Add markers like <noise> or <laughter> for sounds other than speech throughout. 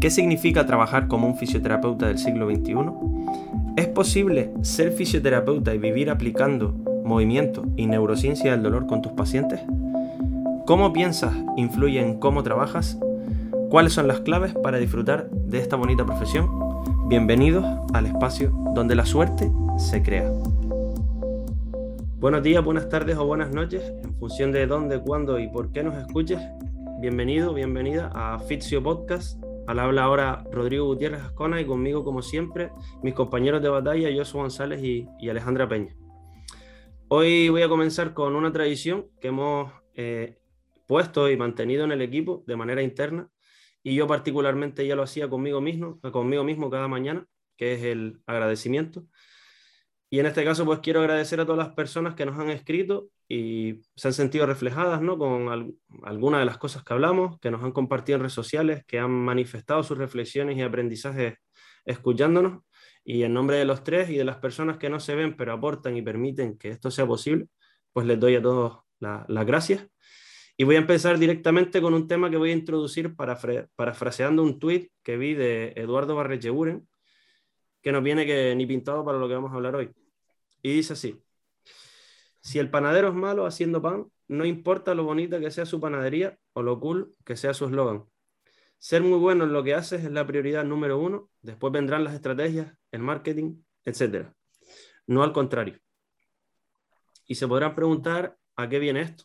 ¿Qué significa trabajar como un fisioterapeuta del siglo XXI? ¿Es posible ser fisioterapeuta y vivir aplicando movimiento y neurociencia del dolor con tus pacientes? ¿Cómo piensas influye en cómo trabajas? ¿Cuáles son las claves para disfrutar de esta bonita profesión? Bienvenidos al espacio donde la suerte se crea. Buenos días, buenas tardes o buenas noches, en función de dónde, cuándo y por qué nos escuches. Bienvenido, bienvenida a Fitsio Podcast. Al habla ahora Rodrigo Gutiérrez Ascona y conmigo, como siempre, mis compañeros de batalla, Josué González y, Alejandra Peña. Hoy voy a comenzar con una tradición que hemos eh, puesto y mantenido en el equipo de manera interna y yo particularmente ya lo hacía conmigo mismo, conmigo mismo cada mañana, que es el agradecimiento. Y en este caso, pues quiero agradecer a todas las personas que nos han escrito y se han sentido reflejadas ¿no? con algunas de las cosas que hablamos, que nos han compartido en redes sociales, que han manifestado sus reflexiones y aprendizajes escuchándonos. Y en nombre de los tres y de las personas que no se ven, pero aportan y permiten que esto sea posible, pues les doy a todos las gracias. Y voy a empezar directamente con un tema que voy a introducir para parafraseando un tuit que vi de Eduardo Barrecheburen, que nos viene que ni pintado para lo que vamos a hablar hoy. Y dice así, si el panadero es malo haciendo pan, no importa lo bonita que sea su panadería o lo cool que sea su eslogan. Ser muy bueno en lo que haces es la prioridad número uno, después vendrán las estrategias, el marketing, etc. No al contrario. Y se podrán preguntar a qué viene esto.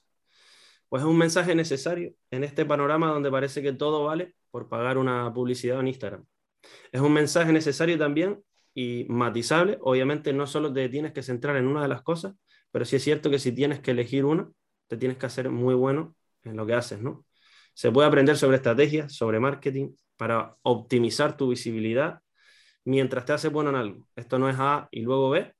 Pues es un mensaje necesario en este panorama donde parece que todo vale por pagar una publicidad en Instagram. Es un mensaje necesario también y matizable. Obviamente no solo te tienes que centrar en una de las cosas, pero sí es cierto que si tienes que elegir una, te tienes que hacer muy bueno en lo que haces, ¿no? Se puede aprender sobre estrategias, sobre marketing, para optimizar tu visibilidad mientras te haces bueno en algo. Esto no es A y luego B,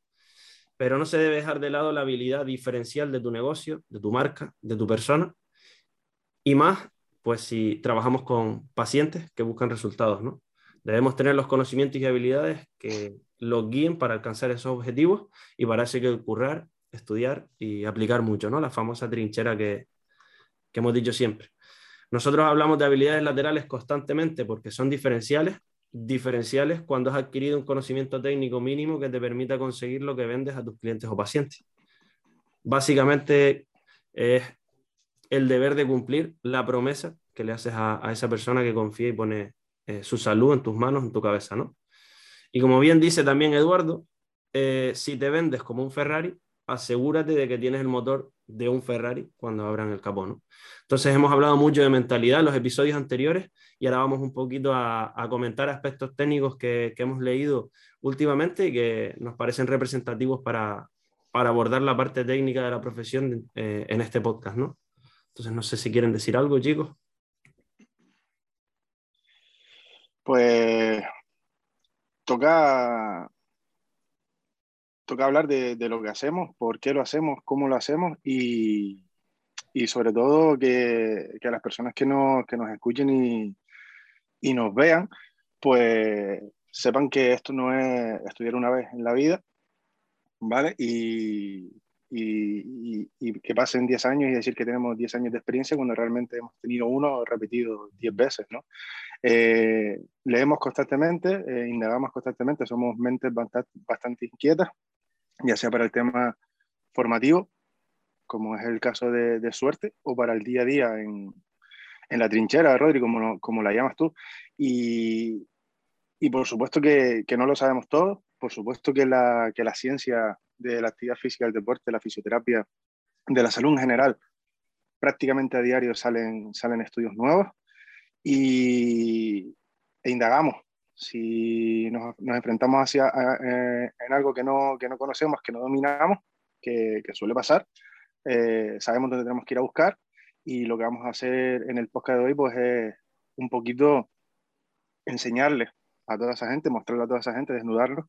pero no se debe dejar de lado la habilidad diferencial de tu negocio, de tu marca, de tu persona. Y más, pues si trabajamos con pacientes que buscan resultados, ¿no? Debemos tener los conocimientos y habilidades que los guíen para alcanzar esos objetivos y para eso hay que currar, estudiar y aplicar mucho, ¿no? La famosa trinchera que, que hemos dicho siempre. Nosotros hablamos de habilidades laterales constantemente porque son diferenciales, diferenciales cuando has adquirido un conocimiento técnico mínimo que te permita conseguir lo que vendes a tus clientes o pacientes. Básicamente es el deber de cumplir la promesa que le haces a, a esa persona que confía y pone eh, su salud en tus manos, en tu cabeza, ¿no? Y como bien dice también Eduardo, eh, si te vendes como un Ferrari, asegúrate de que tienes el motor de un Ferrari cuando abran el capó, ¿no? Entonces hemos hablado mucho de mentalidad en los episodios anteriores y ahora vamos un poquito a, comentar aspectos técnicos que, hemos leído últimamente y que nos parecen representativos para, abordar la parte técnica de la profesión eh, en este podcast, ¿no? Entonces no sé si quieren decir algo, chicos. Pues toca, toca hablar de, lo que hacemos, por qué lo hacemos, cómo lo hacemos y, sobre todo que, que, las personas que nos, que nos escuchen y, y nos vean, pues sepan que esto no es estudiar una vez en la vida, ¿vale? Y, y, y, que pasen 10 años y decir que tenemos 10 años de experiencia cuando realmente hemos tenido uno repetido 10 veces, ¿no? Eh, leemos constantemente, eh, indagamos constantemente, somos mentes bastante, inquietas, ya sea para el tema formativo, como es el caso de, suerte, o para el día a día en, en la trinchera, Rodri, como, como la llamas tú. Y, y por supuesto que, que, no lo sabemos todo, por supuesto que la, que la ciencia de la actividad física, del deporte, la fisioterapia, de la salud en general, prácticamente a diario salen, salen estudios nuevos y, e indagamos. Si nos, nos enfrentamos hacia, eh, en algo que no, que no conocemos, que no dominamos, que, que suele pasar, eh, sabemos dónde tenemos que ir a buscar y lo que vamos a hacer en el podcast de hoy pues es un poquito enseñarles a toda esa gente, mostrarle a toda esa gente, desnudarlos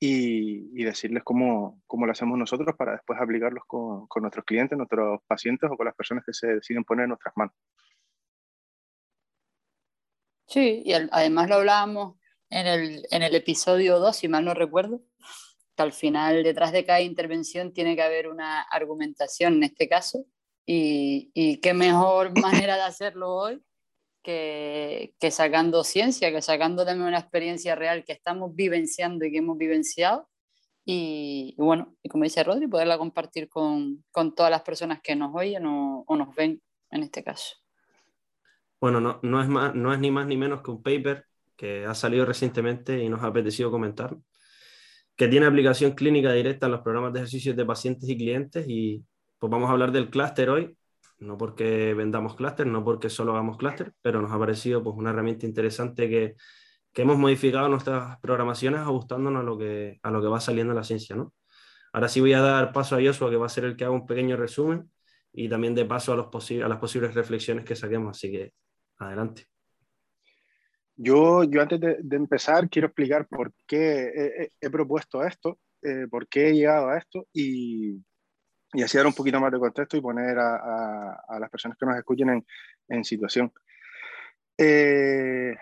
y, y decirles cómo, cómo, lo hacemos nosotros para después aplicarlos con, con, nuestros clientes, nuestros pacientes o con las personas que se deciden poner en nuestras manos. Sí, y además lo hablábamos en el, en el episodio 2, si mal no recuerdo, que al final detrás de cada intervención tiene que haber una argumentación en este caso, y, y qué mejor <coughs> manera de hacerlo hoy que, que, sacando ciencia, que sacando también una experiencia real que estamos vivenciando y que hemos vivenciado. Y, bueno, y como dice Rodri, poderla compartir con, con todas las personas que nos oyen o, o, nos ven en este caso. Bueno, no, no, es más, ni más ni menos que un paper que ha salido recientemente y nos ha apetecido comentar, que tiene aplicación clínica directa en los programas de ejercicios de pacientes y clientes y pues vamos a hablar del clúster hoy no porque vendamos clúster, no porque solo hagamos clúster, pero nos ha parecido pues, una herramienta interesante que, que, hemos modificado nuestras programaciones ajustándonos a lo que, a lo que va saliendo en la ciencia. ¿no? Ahora sí voy a dar paso a Joshua, que va a ser el que haga un pequeño resumen y también de paso a, los a las posibles reflexiones que saquemos. Así que adelante. Yo, yo antes de, empezar quiero explicar por qué he, he propuesto esto, eh, por qué he llegado a esto y, y así dar un poquito más de contexto y poner a, a, las personas que nos escuchen en, en situación. Eh,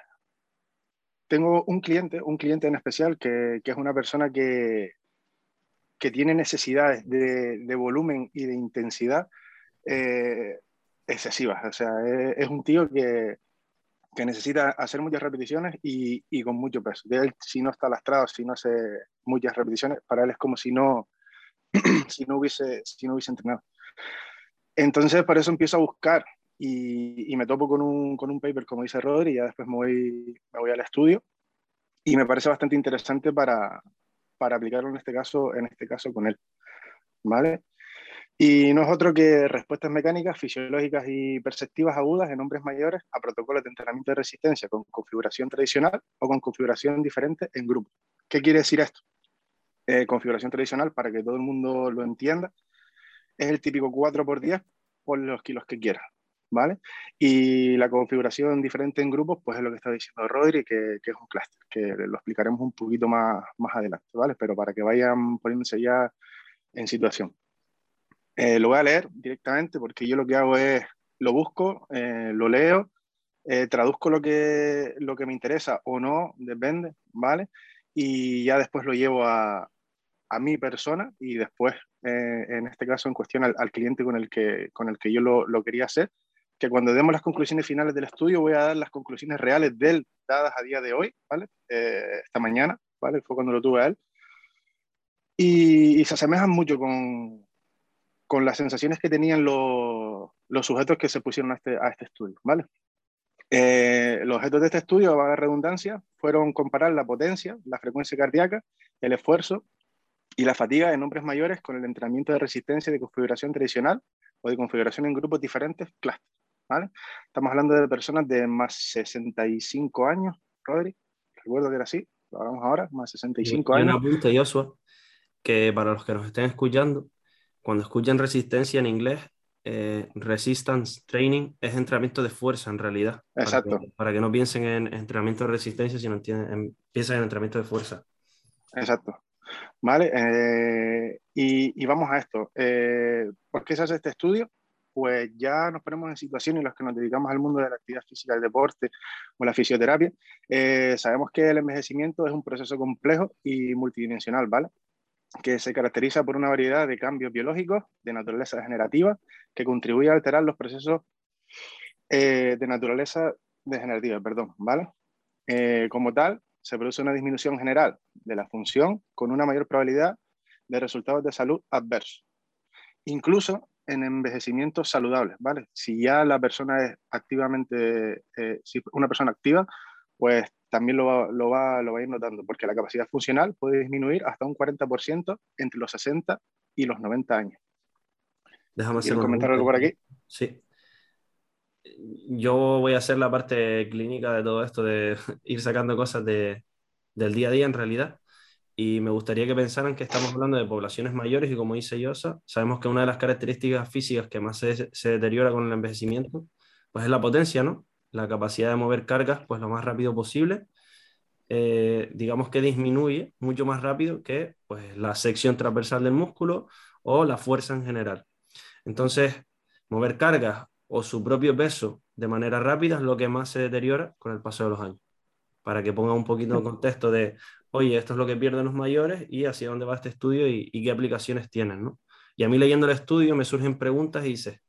tengo un cliente, un cliente en especial, que, que es una persona que, que tiene necesidades de, de, volumen y de intensidad eh, excesivas. O sea, es, un tío que, que, necesita hacer muchas repeticiones y, y, con mucho peso. De si no está lastrado, si no hace muchas repeticiones, para él es como si no, <clears throat> si, no hubiese, si no hubiese entrenado. Entonces, por eso empiezo a buscar y, y me topo con un, con un, paper, como dice Rodri, y ya después me voy, me voy al estudio. Y me parece bastante interesante para, para aplicarlo en este, caso, en este caso con él. ¿Vale? Y no es otro que respuestas mecánicas, fisiológicas y perceptivas agudas en hombres mayores a protocolos de entrenamiento de resistencia con configuración tradicional o con configuración diferente en grupo. ¿Qué quiere decir esto? eh, configuración tradicional, para que todo el mundo lo entienda, es el típico 4x10 por los kilos que quieras, ¿vale? Y la configuración diferente en grupos, pues es lo que está diciendo Rodri, que, es un clúster, que lo explicaremos un poquito más, más adelante, ¿vale? Pero para que vayan poniéndose ya en situación. Eh, lo voy a leer directamente porque yo lo que hago es, lo busco, eh, lo leo, eh, traduzco lo que, lo que me interesa o no, depende, ¿vale? Y ya después lo llevo a, a mi persona y después, eh, en este caso, en cuestión al, al, cliente con el que, con el que yo lo, lo, quería hacer, que cuando demos las conclusiones finales del estudio voy a dar las conclusiones reales de él dadas a día de hoy, ¿vale? Eh, esta mañana, ¿vale? Fue cuando lo tuve a él. Y, y se asemejan mucho con, con, las sensaciones que tenían los, los sujetos que se pusieron a este, a este estudio, ¿vale? Eh, los objetos de este estudio, a la redundancia, fueron comparar la potencia, la frecuencia cardíaca, el esfuerzo y la fatiga en hombres mayores con el entrenamiento de resistencia de configuración tradicional o de configuración en grupos diferentes, cluster. ¿vale? Estamos hablando de personas de más 65 años, Rodri, recuerdo que era así, lo hagamos ahora, más 65 años. Una punta, Joshua, que para los que nos estén escuchando, cuando escuchan resistencia en inglés, eh, resistance training es entrenamiento de fuerza en realidad. Exacto. Para que, para que no piensen en entrenamiento de resistencia, sino en, piensen en entrenamiento de fuerza. Exacto. ¿Vale? Eh, y, y, vamos a esto. Eh, ¿Por qué se hace este estudio? Pues ya nos ponemos en situaciones en las que nos dedicamos al mundo de la actividad física, el deporte o la fisioterapia. Eh, sabemos que el envejecimiento es un proceso complejo y multidimensional, ¿vale? Que se caracteriza por una variedad de cambios biológicos de naturaleza degenerativa que contribuye a alterar los procesos eh, de naturaleza degenerativa, perdón, ¿vale? Eh, como tal, se produce una disminución general de la función con una mayor probabilidad de resultados de salud adversos. Incluso en envejecimientos saludables, ¿vale? Si ya la persona es activamente, eh, si una persona activa, pues también lo va, lo, va, lo va a ir notando, porque la capacidad funcional puede disminuir hasta un 40% entre los 60 y los 90 años. Déjame hacer comentar algo por aquí? Sí yo voy a hacer la parte clínica de todo esto, de <laughs> ir sacando cosas de, del día a día en realidad. Y me gustaría que pensaran que estamos hablando de poblaciones mayores y como dice Yosa, sabemos que una de las características físicas que más se, se, deteriora con el envejecimiento, pues es la potencia, ¿no? La capacidad de mover cargas, pues lo más rápido posible. Eh, digamos que disminuye mucho más rápido que pues, la sección transversal del músculo o la fuerza en general. Entonces, mover cargas o su propio peso de manera rápida es lo que más se deteriora con el paso de los años. Para que ponga un poquito de contexto de, oye, esto es lo que pierden los mayores y hacia dónde va este estudio y, qué aplicaciones tienen, ¿no? Y a mí leyendo el estudio me surgen preguntas y dices,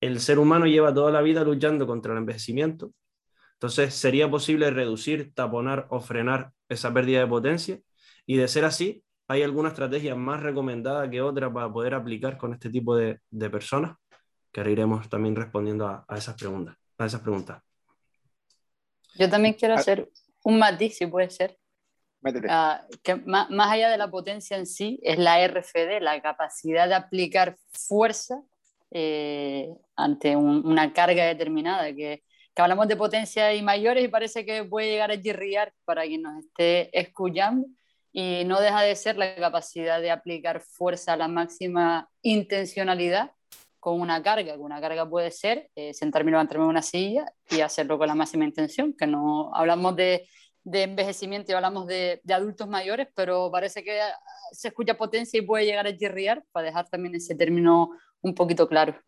el ser humano lleva toda la vida luchando contra el envejecimiento. Entonces, ¿sería posible reducir, taponar o frenar esa pérdida de potencia? Y de ser así, ¿hay alguna estrategia más recomendada que otra para poder aplicar con este tipo de, personas? Que ahora iremos también respondiendo a, esas preguntas, a esas preguntas. Yo también quiero ah. hacer un matiz, si puede ser. Ah, que más, allá de la potencia en sí, es la RFD, la capacidad de aplicar fuerza eh, ante una carga determinada, que, que, hablamos de potencia y mayores y parece que puede llegar a chirriar para quien nos esté escuchando y no deja de ser la capacidad de aplicar fuerza a la máxima intencionalidad con una carga, que una carga puede ser eh, sentarme y levantarme en una silla y hacerlo con la máxima intención, que no hablamos de, de envejecimiento y hablamos de, de, adultos mayores, pero parece que se escucha potencia y puede llegar a chirriar para dejar también ese término un poquito claro.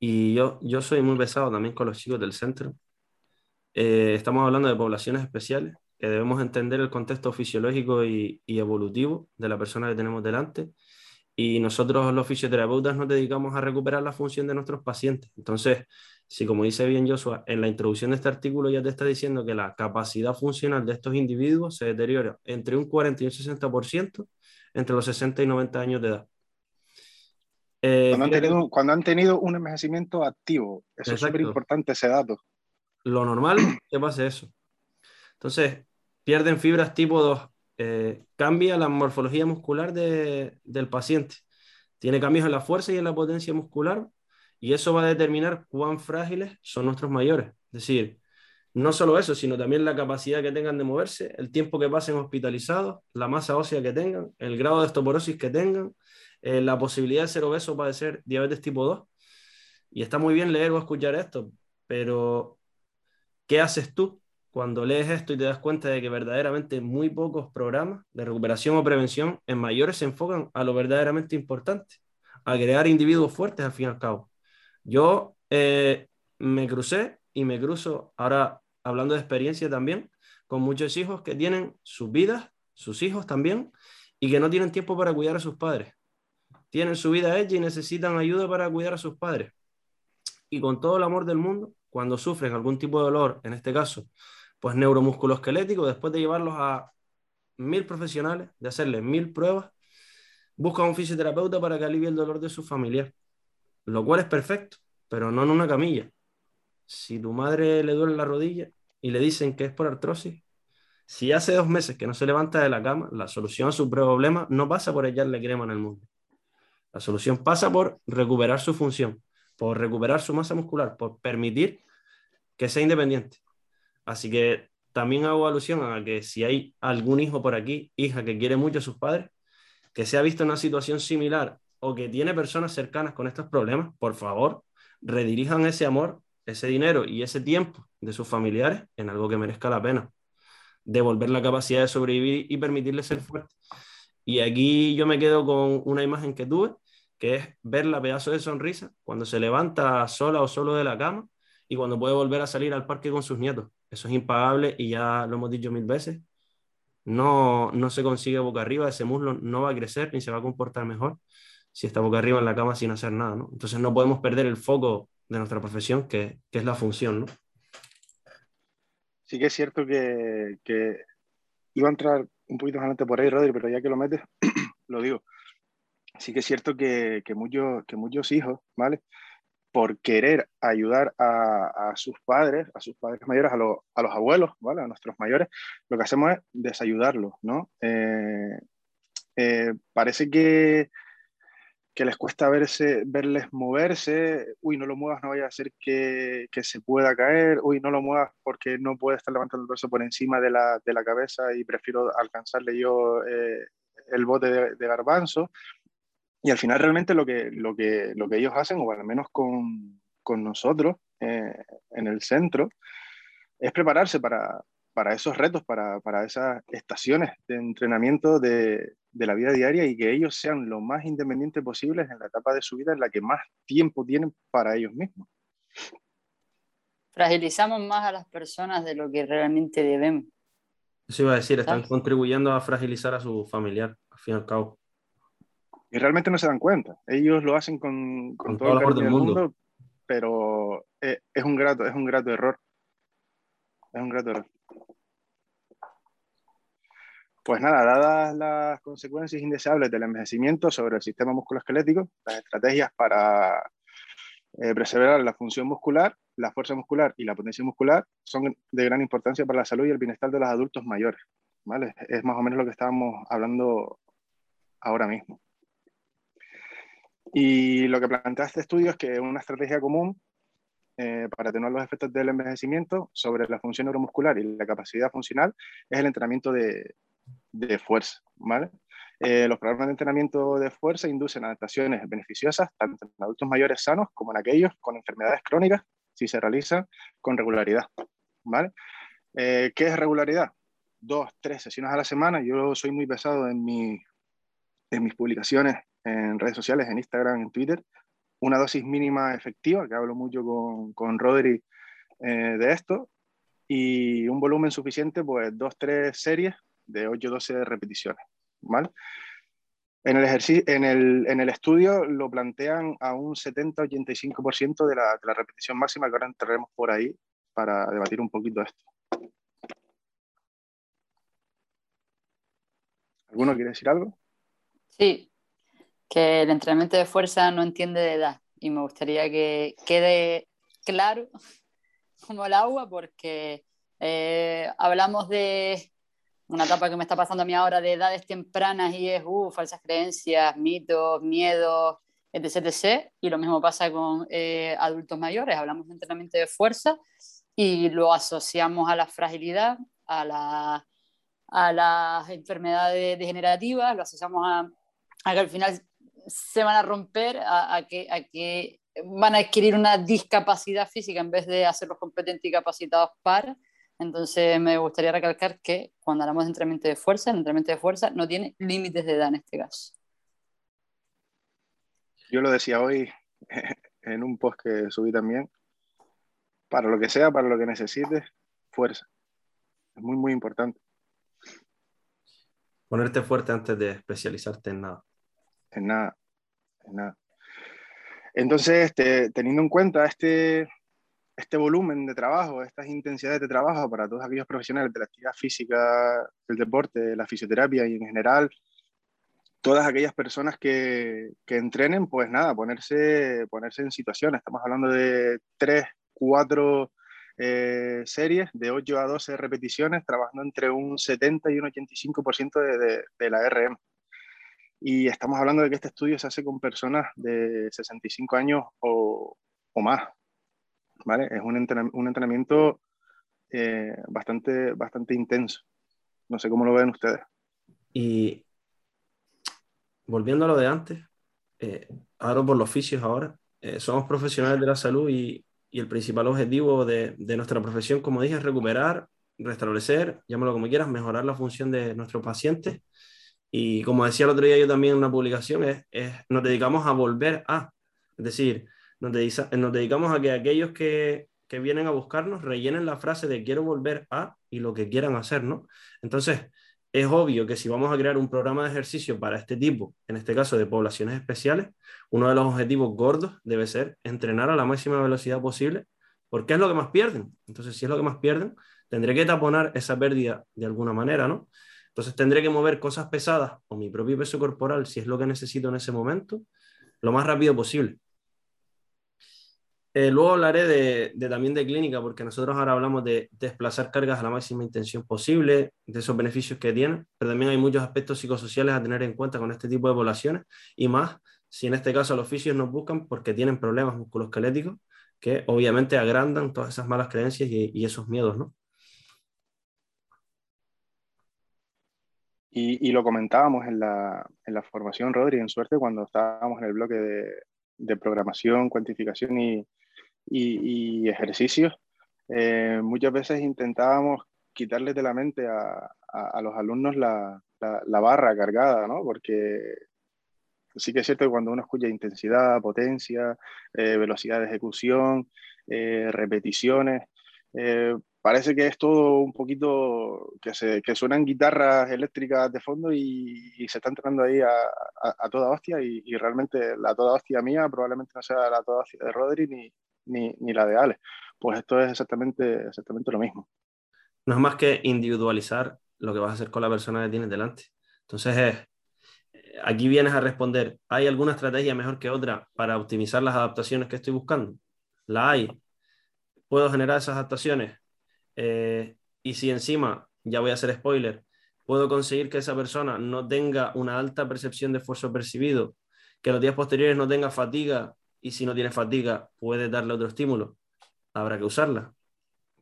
Y yo, yo soy muy pesado también con los chicos del centro. Eh, estamos hablando de poblaciones especiales, que debemos entender el contexto fisiológico y, y, evolutivo de la persona que tenemos delante. Y nosotros los fisioterapeutas nos dedicamos a recuperar la función de nuestros pacientes. Entonces, si como dice bien Joshua, en la introducción de este artículo ya te está diciendo que la capacidad funcional de estos individuos se deteriora entre un 40 y un 60% entre los 60 y 90 años de edad. Eh, cuando, han tenido, un envejecimiento activo, eso es súper importante ese dato. Lo normal que pase eso. Entonces, pierden fibras tipo 2, eh, cambia la morfología muscular del paciente, tiene cambios en la fuerza y en la potencia muscular, y eso va a determinar cuán frágiles son nuestros mayores. Es decir, no solo eso, sino también la capacidad que tengan de moverse, el tiempo que pasen hospitalizados, la masa ósea que tengan, el grado de osteoporosis que tengan, eh, la posibilidad de ser obeso o padecer diabetes tipo 2. Y está muy bien leer o escuchar esto, pero ¿qué haces tú cuando lees esto y te das cuenta de que verdaderamente muy pocos programas de recuperación o prevención en mayores se enfocan a lo verdaderamente importante, a crear individuos fuertes al fin y al cabo? Yo eh, me crucé y me cruzo ahora hablando de experiencia también con muchos hijos que tienen sus vidas, sus hijos también, y que no tienen tiempo para cuidar a sus padres tienen su vida hecha y necesitan ayuda para cuidar a sus padres. Y con todo el amor del mundo, cuando sufren algún tipo de dolor, en este caso, pues neuromusculoesquelético, después de llevarlos a mil profesionales, de hacerles mil pruebas, buscan un fisioterapeuta para que alivie el dolor de su familiar, lo cual es perfecto, pero no en una camilla. Si tu madre le duele la rodilla y le dicen que es por artrosis, si hace dos meses que no se levanta de la cama, la solución a su problema no pasa por echarle crema en el mundo. La solución pasa por recuperar su función, por recuperar su masa muscular, por permitir que sea independiente. Así que también hago alusión a que si hay algún hijo por aquí, hija que quiere mucho a sus padres, que se ha visto en una situación similar o que tiene personas cercanas con estos problemas, por favor, redirijan ese amor, ese dinero y ese tiempo de sus familiares en algo que merezca la pena. Devolver la capacidad de sobrevivir y permitirles ser fuertes. Y aquí yo me quedo con una imagen que tuve, que es ver la pedazo de sonrisa cuando se levanta sola o solo de la cama y cuando puede volver a salir al parque con sus nietos. Eso es impagable y ya lo hemos dicho mil veces. No, no se consigue boca arriba, ese muslo no va a crecer ni se va a comportar mejor si está boca arriba en la cama sin hacer nada. ¿no? Entonces no podemos perder el foco de nuestra profesión, que, que es la función. ¿no? Sí que es cierto que, que iba a entrar un poquito más adelante por ahí, Rodri, pero ya que lo metes, <clears throat> lo digo. Sí que es cierto que, que, muchos, que muchos hijos, ¿vale? Por querer ayudar a, a sus padres, a sus padres mayores, a, a, los abuelos, ¿vale? A nuestros mayores, lo que hacemos es desayudarlos, ¿no? Eh, eh, parece que, que les cuesta verse, verles moverse, uy, no lo muevas, no vaya a ser que, que, se pueda caer, uy, no lo muevas porque no puede estar levantando el brazo por encima de la, de la cabeza y prefiero alcanzarle yo eh, el bote de, de, garbanzo. Y al final realmente lo que, lo que, lo que ellos hacen, o al menos con, con nosotros eh, en el centro, es prepararse para, para esos retos, para, para esas estaciones de entrenamiento de, de la vida diaria y que ellos sean lo más independientes posibles en la etapa de su vida en la que más tiempo tienen para ellos mismos. Fragilizamos más a las personas de lo que realmente debemos. Eso iba a decir, están contribuyendo a fragilizar a su familiar, al fin y al cabo. Y realmente no se dan cuenta. Ellos lo hacen con, con, todo, el cariño del mundo. pero es, es, un grato, es un grato error. Es un grato error. Pues nada, dadas las consecuencias indeseables del envejecimiento sobre el sistema musculoesquelético, las estrategias para eh, la función muscular, la fuerza muscular y la potencia muscular son de gran importancia para la salud y el bienestar de los adultos mayores. ¿vale? Es más o menos lo que estábamos hablando ahora mismo. Y lo que plantea este estudio es que una estrategia común eh, para atenuar los efectos del envejecimiento sobre la función neuromuscular y la capacidad funcional es el entrenamiento de, de fuerza, ¿vale? Eh, los programas de entrenamiento de fuerza inducen adaptaciones beneficiosas tanto en adultos mayores sanos como en aquellos con enfermedades crónicas si se realizan con regularidad, ¿vale? Eh, ¿Qué es regularidad? Dos, tres sesiones a la semana. Yo soy muy pesado en, mi, en mis publicaciones en redes sociales, en Instagram, en Twitter. Una dosis mínima efectiva, que hablo mucho con, con Rodri eh, de esto, y un volumen suficiente, pues dos, tres series de 8-12 repeticiones. ¿vale? En el, ejercicio, en, el, en el estudio lo plantean a un 70-85% de la, de la repetición máxima, que ahora entraremos por ahí para debatir un poquito esto. ¿Alguno quiere decir algo? Sí, que el entrenamiento de fuerza no entiende de edad y me gustaría que quede claro como el agua porque eh, hablamos de una etapa que me está pasando a mí ahora de edades tempranas y es uh, falsas creencias, mitos, miedos, etc, etc. Y lo mismo pasa con eh, adultos mayores. Hablamos de entrenamiento de fuerza y lo asociamos a la fragilidad, a, la, a las enfermedades degenerativas, lo asociamos a, a, que al final se van a romper, a, a, que, a que van a adquirir una discapacidad física en vez de hacerlos competentes y capacitados para. Entonces me gustaría recalcar que cuando hablamos de entrenamiento de fuerza, el entrenamiento de fuerza no tiene límites de edad en este caso. Yo lo decía hoy <laughs> en un post que subí también. Para lo que sea, para lo que necesites, fuerza. Es muy, muy importante. Ponerte fuerte antes de especializarte en nada. En nada, en nada. Entonces, este, teniendo en cuenta este, este volumen de trabajo, estas intensidades de trabajo para todos aquellos profesionales de la actividad física, del deporte, la fisioterapia y en general, todas aquellas personas que, que entrenen, pues nada, ponerse, ponerse en situación. Estamos hablando de tres, cuatro eh, series de 8 a 12 repeticiones, trabajando entre un 70 y un 85% de, de, de la RM. Y estamos hablando de que este estudio se hace con personas de 65 años o, o más. Es un entrenamiento, eh, bastante, bastante intenso. No sé cómo lo ven ustedes. Y volviendo a lo de antes, eh, ahora por los oficios ahora, eh, somos profesionales de la salud y, y el principal objetivo de, de, nuestra profesión, como dije, es recuperar, restablecer, llámalo como quieras, mejorar la función de nuestros pacientes. Y como decía el otro día yo también en una publicación, es, es nos dedicamos a volver a, es decir, nos, dedicamos a que aquellos que, que, vienen a buscarnos rellenen la frase de quiero volver a y lo que quieran hacer, ¿no? Entonces, es obvio que si vamos a crear un programa de ejercicio para este tipo, en este caso de poblaciones especiales, uno de los objetivos gordos debe ser entrenar a la máxima velocidad posible, porque es lo que más pierden. Entonces, si es lo que más pierden, tendré que taponar esa pérdida de alguna manera, ¿no? Entonces tendré que mover cosas pesadas o mi propio peso corporal, si es lo que necesito en ese momento, lo más rápido posible. Eh, luego hablaré de, también de clínica, porque nosotros ahora hablamos de desplazar cargas a la máxima intención posible, de esos beneficios que tienen, pero también hay muchos aspectos psicosociales a tener en cuenta con este tipo de poblaciones, y más si en este caso los fisios nos buscan porque tienen problemas musculoesqueléticos que obviamente agrandan todas esas malas creencias y, esos miedos, ¿no? Y, lo comentábamos en la, formación, Rodri, en suerte, cuando estábamos en el bloque de programación, cuantificación y, y, y ejercicios, eh, muchas veces intentábamos quitarles de la mente a, a, los alumnos la, la, barra cargada, ¿no? Porque sí que es cierto que cuando uno escucha intensidad, potencia, eh, velocidad de ejecución, eh, repeticiones, parece que es todo un poquito que, se, que suenan guitarras eléctricas de fondo y, se está entrando ahí a, a, toda hostia y, realmente la toda hostia mía probablemente no sea la toda hostia de Rodri ni, ni, ni, la de Ale. Pues esto es exactamente, exactamente lo mismo. No es más que individualizar lo que vas a hacer con la persona que tienes delante. Entonces, aquí vienes a responder, ¿hay alguna estrategia mejor que otra para optimizar las adaptaciones que estoy buscando? La hay. ¿Puedo generar esas adaptaciones? Eh, y si encima, ya voy a hacer spoiler, puedo conseguir que esa persona no tenga una alta percepción de esfuerzo percibido, que los días posteriores no tenga fatiga y si no tiene fatiga puede darle otro estímulo, habrá que usarla.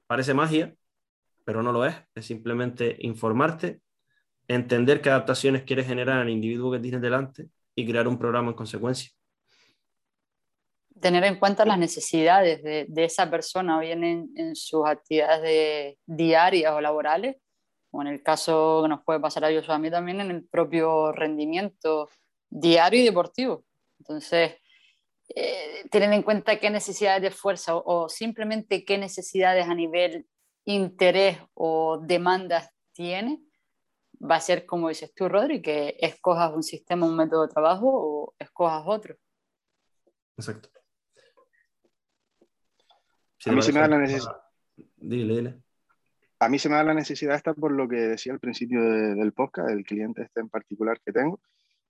Parece magia, pero no lo es, es simplemente informarte, entender qué adaptaciones quieres generar al individuo que tienes delante y crear un programa en consecuencia. Tener en cuenta las necesidades de, esa persona, bien en, sus actividades diarias o laborales, o en el caso que nos puede pasar a ellos o a mí también, en el propio rendimiento diario y deportivo. Entonces, eh, tener en cuenta qué necesidades de fuerza o, o, simplemente qué necesidades a nivel interés o demandas tiene, va a ser como dices tú, Rodri, que escojas un sistema, un método de trabajo o escojas otro. Exacto. a mí se me da la necesidad. A mí se me da la necesidad esta por lo que decía al principio del podcast, el cliente este en particular que tengo.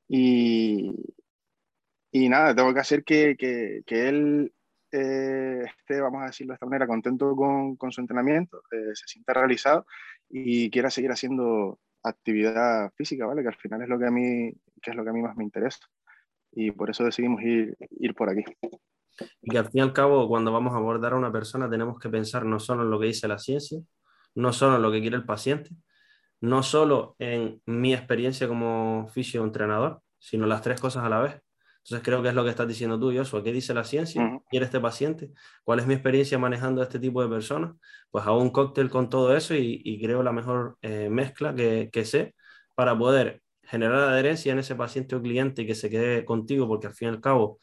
Y, y nada, tengo que hacer que, que, que él eh, esté, vamos a decirlo de esta manera, contento con, con su entrenamiento, eh, se sienta realizado y quiera seguir haciendo actividad física, ¿vale? Que al final es lo que a mí, que es lo que a mí más me interesa. Y por eso decidimos ir, ir por aquí. Y que al fin y al cabo, cuando vamos a abordar a una persona, tenemos que pensar no solo en lo que dice la ciencia, no solo en lo que quiere el paciente, no solo en mi experiencia como fisio entrenador, sino las tres cosas a la vez. Entonces creo que es lo que estás diciendo tú, Joshua. ¿Qué dice la ciencia? ¿Quiere este paciente? ¿Cuál es mi experiencia manejando a este tipo de personas? Pues hago un cóctel con todo eso y, creo la mejor eh, mezcla que, que, sé para poder generar adherencia en ese paciente o cliente y que se quede contigo, porque al fin y al cabo,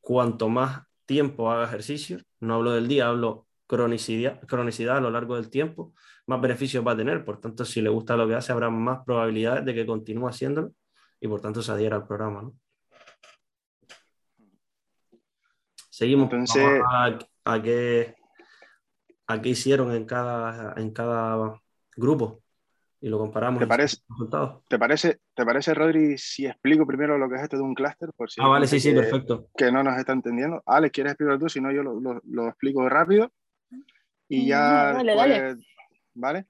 cuanto más tiempo haga ejercicio, no hablo del día, hablo cronicidad, cronicidad a lo largo del tiempo, más beneficios va a tener. Por tanto, si le gusta lo que hace, habrá más probabilidades de que continúe haciéndolo y por tanto se adhiera al programa. ¿no? Seguimos Entonces, a, a, qué, a qué hicieron en cada, en cada grupo y lo comparamos. ¿Te parece, ¿te parece, ¿Te parece, Rodri, si explico primero lo que es esto de un clúster? Si ah, vale, sí, sí, perfecto. Que no nos está entendiendo. Alex, ¿quieres explicar tú? Si no, yo lo, lo, lo explico rápido. Y mm, ya. Dale, dale. ¿Vale?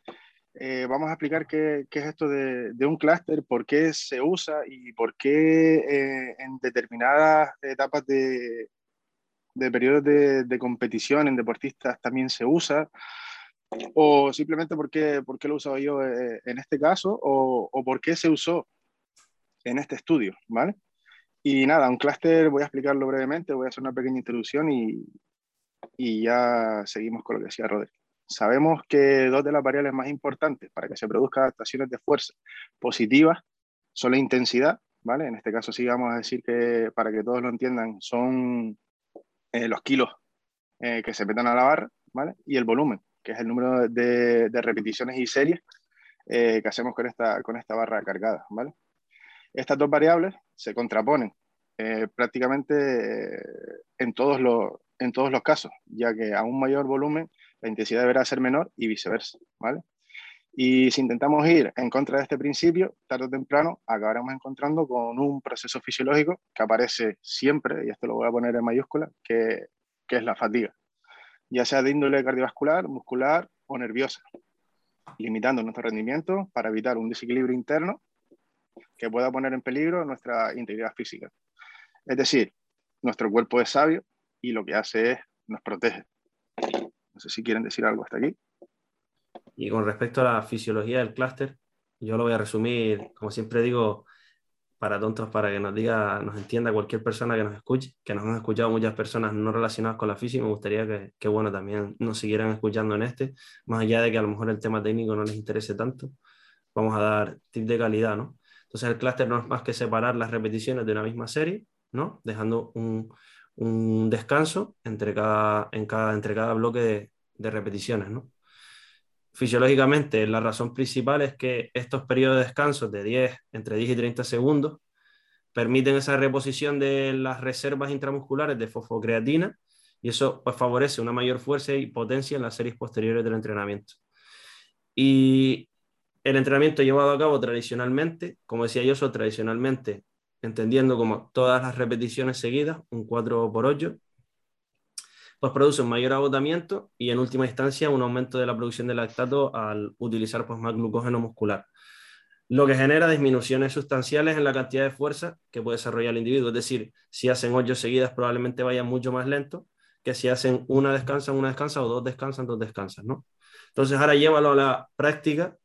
Eh, vamos a explicar qué, qué es esto de, de, un clúster, por qué se usa y por qué eh, en determinadas etapas de, de periodos de, competición en deportistas también se usa, o simplemente por qué, por qué lo he usado yo eh, en este caso, o, o, por qué se usó en este estudio, ¿vale? Y nada, un clúster voy a explicarlo brevemente, voy a hacer una pequeña introducción y, y ya seguimos con lo que decía Rodri. Sabemos que dos de las variables más importantes para que se produzcan adaptaciones de fuerza positivas son la intensidad, ¿vale? En este caso sí vamos a decir que, para que todos lo entiendan, son eh, los kilos eh, que se metan a la barra, ¿vale? Y el volumen, que es el número de, repeticiones y series eh, que hacemos con esta, con esta barra cargada, ¿vale? Estas dos variables se contraponen prácticamente en, todos los, en todos los casos, ya que a un mayor volumen la intensidad deberá ser menor y viceversa, ¿vale? Y si intentamos ir en contra de este principio, tarde o temprano acabaremos encontrando con un proceso fisiológico que aparece siempre, y esto lo voy a poner en mayúscula, que, que es la fatiga, ya sea de índole cardiovascular, muscular o nerviosa, limitando nuestro rendimiento para evitar un desequilibrio interno que pueda poner en peligro nuestra integridad física. Es decir, nuestro cuerpo es sabio y lo que hace es nos protege. No sé si quieren decir algo hasta aquí. Y con respecto a la fisiología del clúster, yo lo voy a resumir, como siempre digo, para tontos, para que nos diga, nos entienda cualquier persona que nos escuche, que nos han escuchado muchas personas no relacionadas con la física, me gustaría que, que, bueno, también nos siguieran escuchando en este, más allá de que a lo mejor el tema técnico no les interese tanto, vamos a dar tips de calidad, ¿no? Entonces el clúster no es más que separar las repeticiones de una misma serie, ¿no? Dejando un, un descanso entre cada, en cada, entre cada bloque de, de repeticiones, ¿no? Fisiológicamente la razón principal es que estos periodos de descanso de 10, entre 10 y 30 segundos permiten esa reposición de las reservas intramusculares de fosfocreatina y eso pues, favorece una mayor fuerza y potencia en las series posteriores del entrenamiento. Y el entrenamiento llevado a cabo tradicionalmente, como decía yo, tradicionalmente, entendiendo como todas las repeticiones seguidas, un 4 por 8, pues produce un mayor agotamiento y en última instancia un aumento de la producción de lactato al utilizar pues, más glucógeno muscular lo que genera disminuciones sustanciales en la cantidad de fuerza que puede desarrollar el individuo. Es decir, si hacen ocho seguidas probablemente vayan mucho más lento que si hacen una descansan, una descansa o dos descansan, dos descansan, ¿no? Entonces ahora llévalo a la práctica,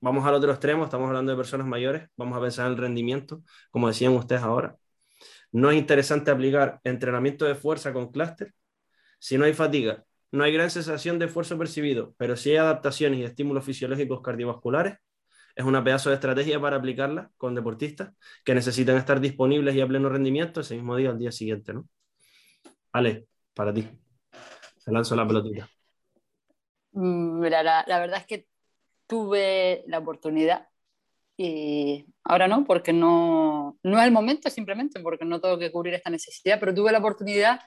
vamos al otro extremo, estamos hablando de personas mayores, vamos a pensar en el rendimiento, como decían ustedes ahora. No es interesante aplicar entrenamiento de fuerza con clúster si no hay fatiga, no hay gran sensación de esfuerzo percibido, pero si hay adaptaciones y estímulos fisiológicos cardiovasculares, es una pedazo de estrategia para aplicarla con deportistas que necesitan estar disponibles y a pleno rendimiento ese mismo día al día siguiente, ¿no? Ale, para ti. Se lanzo la pelotita. Mm, mira, la, la verdad es que tuve la oportunidad y ahora no, porque no, no es el momento simplemente, porque no tengo que cubrir esta necesidad, pero tuve la oportunidad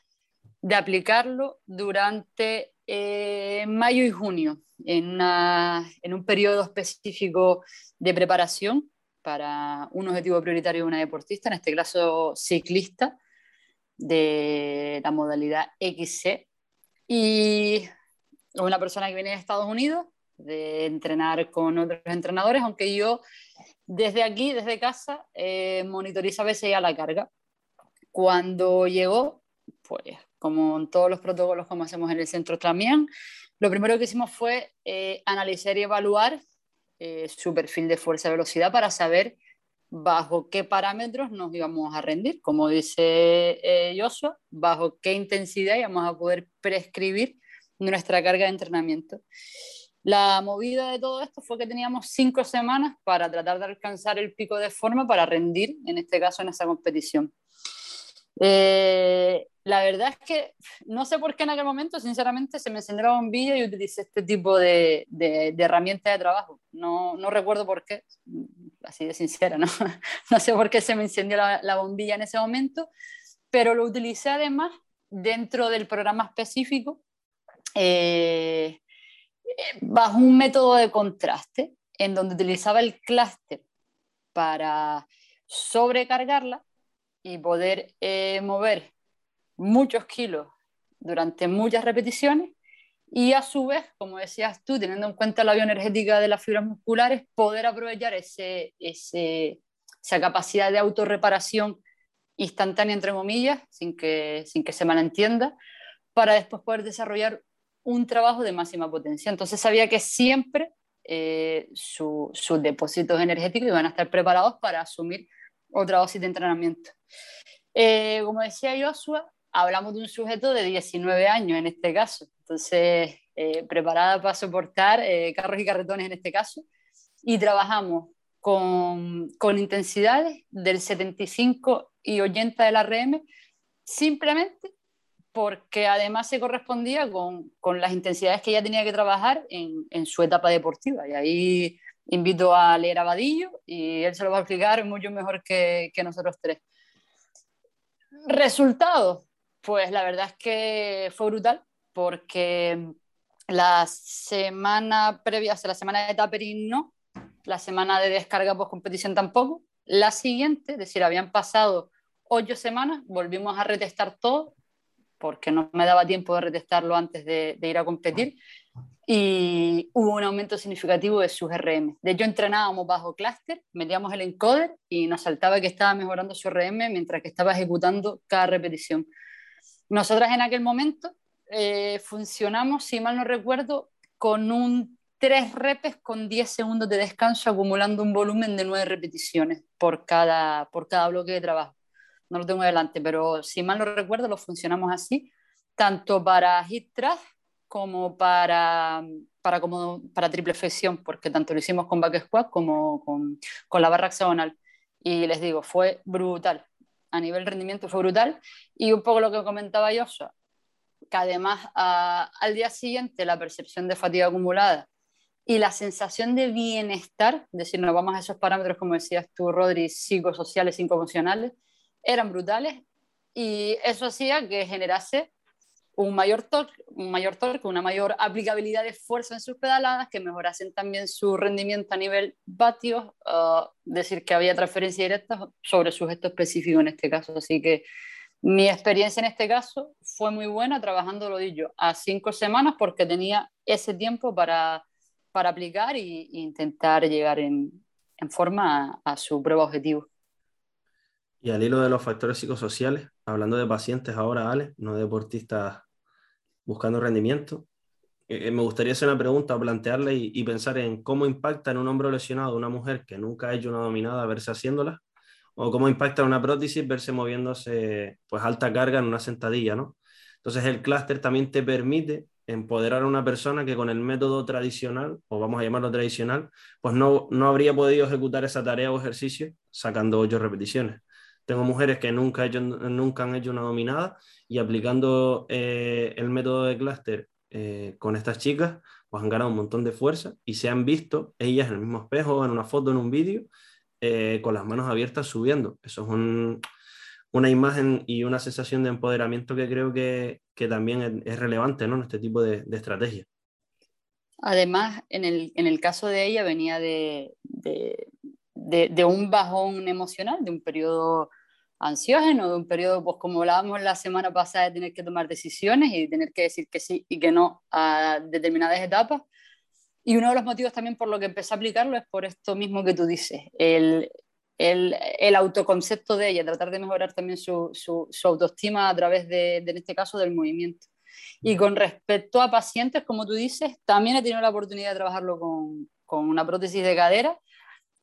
de aplicarlo durante eh, mayo y junio, en, en, un periodo específico de preparación para un objetivo prioritario de una deportista, en este caso ciclista, de la modalidad XC. Y una persona que viene de Estados Unidos, de entrenar con otros entrenadores, aunque yo desde aquí, desde casa, eh, monitorizo a veces ya la carga. Cuando llegó, pues como en todos los protocolos como hacemos en el centro también. Lo primero que hicimos fue eh, analizar y evaluar eh, su perfil de fuerza-velocidad para saber bajo qué parámetros nos íbamos a rendir. Como dice eh, Joshua, bajo qué intensidad íbamos a poder prescribir nuestra carga de entrenamiento. La movida de todo esto fue que teníamos cinco semanas para tratar de alcanzar el pico de forma para rendir, en este caso, en esa competición. Eh, la verdad es que no sé por qué en aquel momento, sinceramente, se me encendió la bombilla y utilicé este tipo de, de, de trabajo. No, no, recuerdo por qué, así de sincera, ¿no? <laughs> no sé por qué se me encendió la, la, bombilla en ese momento, pero lo utilicé además dentro del programa específico eh, bajo un método de contraste en donde utilizaba el clúster para sobrecargarla y poder eh, mover muchos kilos durante muchas repeticiones y a su vez, como decías tú, teniendo en cuenta la bioenergética de las fibras musculares, poder aprovechar ese, esa capacidad de autorreparación instantánea, entre comillas, sin que, sin que se malentienda, para después poder desarrollar un trabajo de máxima potencia. Entonces sabía que siempre eh, sus depósitos energéticos iban a estar preparados para asumir otra dosis de entrenamiento. Eh, como decía Joshua, hablamos de un sujeto de 19 años en este caso, entonces eh, preparada para soportar eh, carros y carretones en este caso, y trabajamos con, con, intensidades del 75 y 80 de la RM, simplemente porque además se correspondía con, con, las intensidades que ella tenía que trabajar en, en, su etapa deportiva. Y ahí invito a leer a Vadillo y él se lo va a explicar mucho mejor que, nosotros tres. Resultado, pues la verdad es que fue brutal porque la semana previa, o sea, la semana de tapering no, la semana de descarga post competición tampoco. La siguiente, es decir, habían pasado ocho semanas, volvimos a retestar todo porque no me daba tiempo de retestarlo antes de ir a competir y hubo un aumento significativo de sus RM. De hecho, entrenábamos bajo clúster, metíamos el encoder y nos saltaba que estaba mejorando su RM mientras que estaba ejecutando cada repetición. Nosotras en aquel momento eh, funcionamos, si mal no recuerdo, con un 3 repes con 10 segundos de descanso, acumulando un volumen de 9 repeticiones por cada, por cada bloque de trabajo. No lo tengo adelante, pero si mal no recuerdo, lo funcionamos así, tanto para hit como para, para, triple flexión, porque tanto lo hicimos con back squat como con, con la barra hexagonal. Y les digo, fue brutal a nivel rendimiento fue brutal. Y un poco lo que comentaba Joshua, que además al día siguiente la percepción de fatiga acumulada y la sensación de bienestar, es decir, nos vamos a esos parámetros, como decías tú, Rodri, psicosociales, psicoemocionales, eran brutales y eso hacía que generase un mayor torque, un mayor torque, una mayor aplicabilidad de fuerza en sus pedaladas, que mejorasen también su rendimiento a nivel vatios, uh, decir que había transferencia directa sobre sujeto específico en este caso. Así que mi experiencia en este caso fue muy buena trabajando, lo dicho, a cinco semanas porque tenía ese tiempo para, para aplicar e intentar llegar en, en forma a, a su prueba objetivo. Y al hilo de los factores psicosociales, hablando de pacientes ahora, Ale, no deportistas buscando rendimiento. Eh, eh, me gustaría hacer una pregunta o plantearle y, pensar en cómo impacta en un hombro lesionado una mujer que nunca ha hecho una dominada verse haciéndola, o cómo impacta una prótesis verse moviéndose pues alta carga en una sentadilla, ¿no? Entonces el clúster también te permite empoderar a una persona que con el método tradicional, o vamos a llamarlo tradicional, pues no, no habría podido ejecutar esa tarea o ejercicio sacando ocho repeticiones. Tengo mujeres que nunca, nunca han hecho una dominada y aplicando eh, el método de clúster eh, con estas chicas, pues han ganado un montón de fuerza y se han visto ellas en el mismo espejo, en una foto, en un vídeo, eh, con las manos abiertas subiendo. Eso es una imagen y una sensación de empoderamiento que creo que, que también es, relevante ¿no? en este tipo de, de estrategia. Además, en el, en el, caso de ella venía de, de, de, un bajón emocional, de un periodo ansiógeno, de un periodo, pues como hablábamos la semana pasada, de tener que tomar decisiones y tener que decir que sí y que no a determinadas etapas. Y uno de los motivos también por lo que empecé a aplicarlo es por esto mismo que tú dices, el, el, el autoconcepto de ella, tratar de mejorar también su, su, su autoestima a través de, de, en este caso, del movimiento. Y con respecto a pacientes, como tú dices, también he tenido la oportunidad de trabajarlo con, con una prótesis de cadera,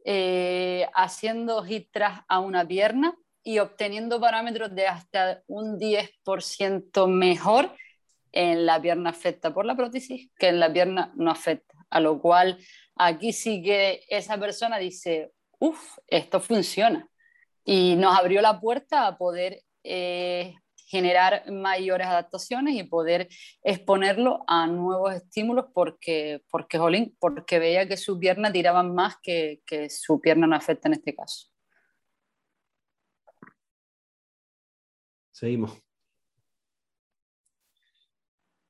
eh, haciendo hit tras a una pierna y obteniendo parámetros de hasta un 10% mejor en la pierna afecta por la prótesis que en la pierna no afecta. A lo cual aquí sí que esa persona dice, uff, esto funciona. Y nos abrió la puerta a poder eh, generar mayores adaptaciones y poder exponerlo a nuevos estímulos porque, porque, jolín, porque veía que su pierna tiraba más que, que su pierna no afecta en este caso. Seguimos.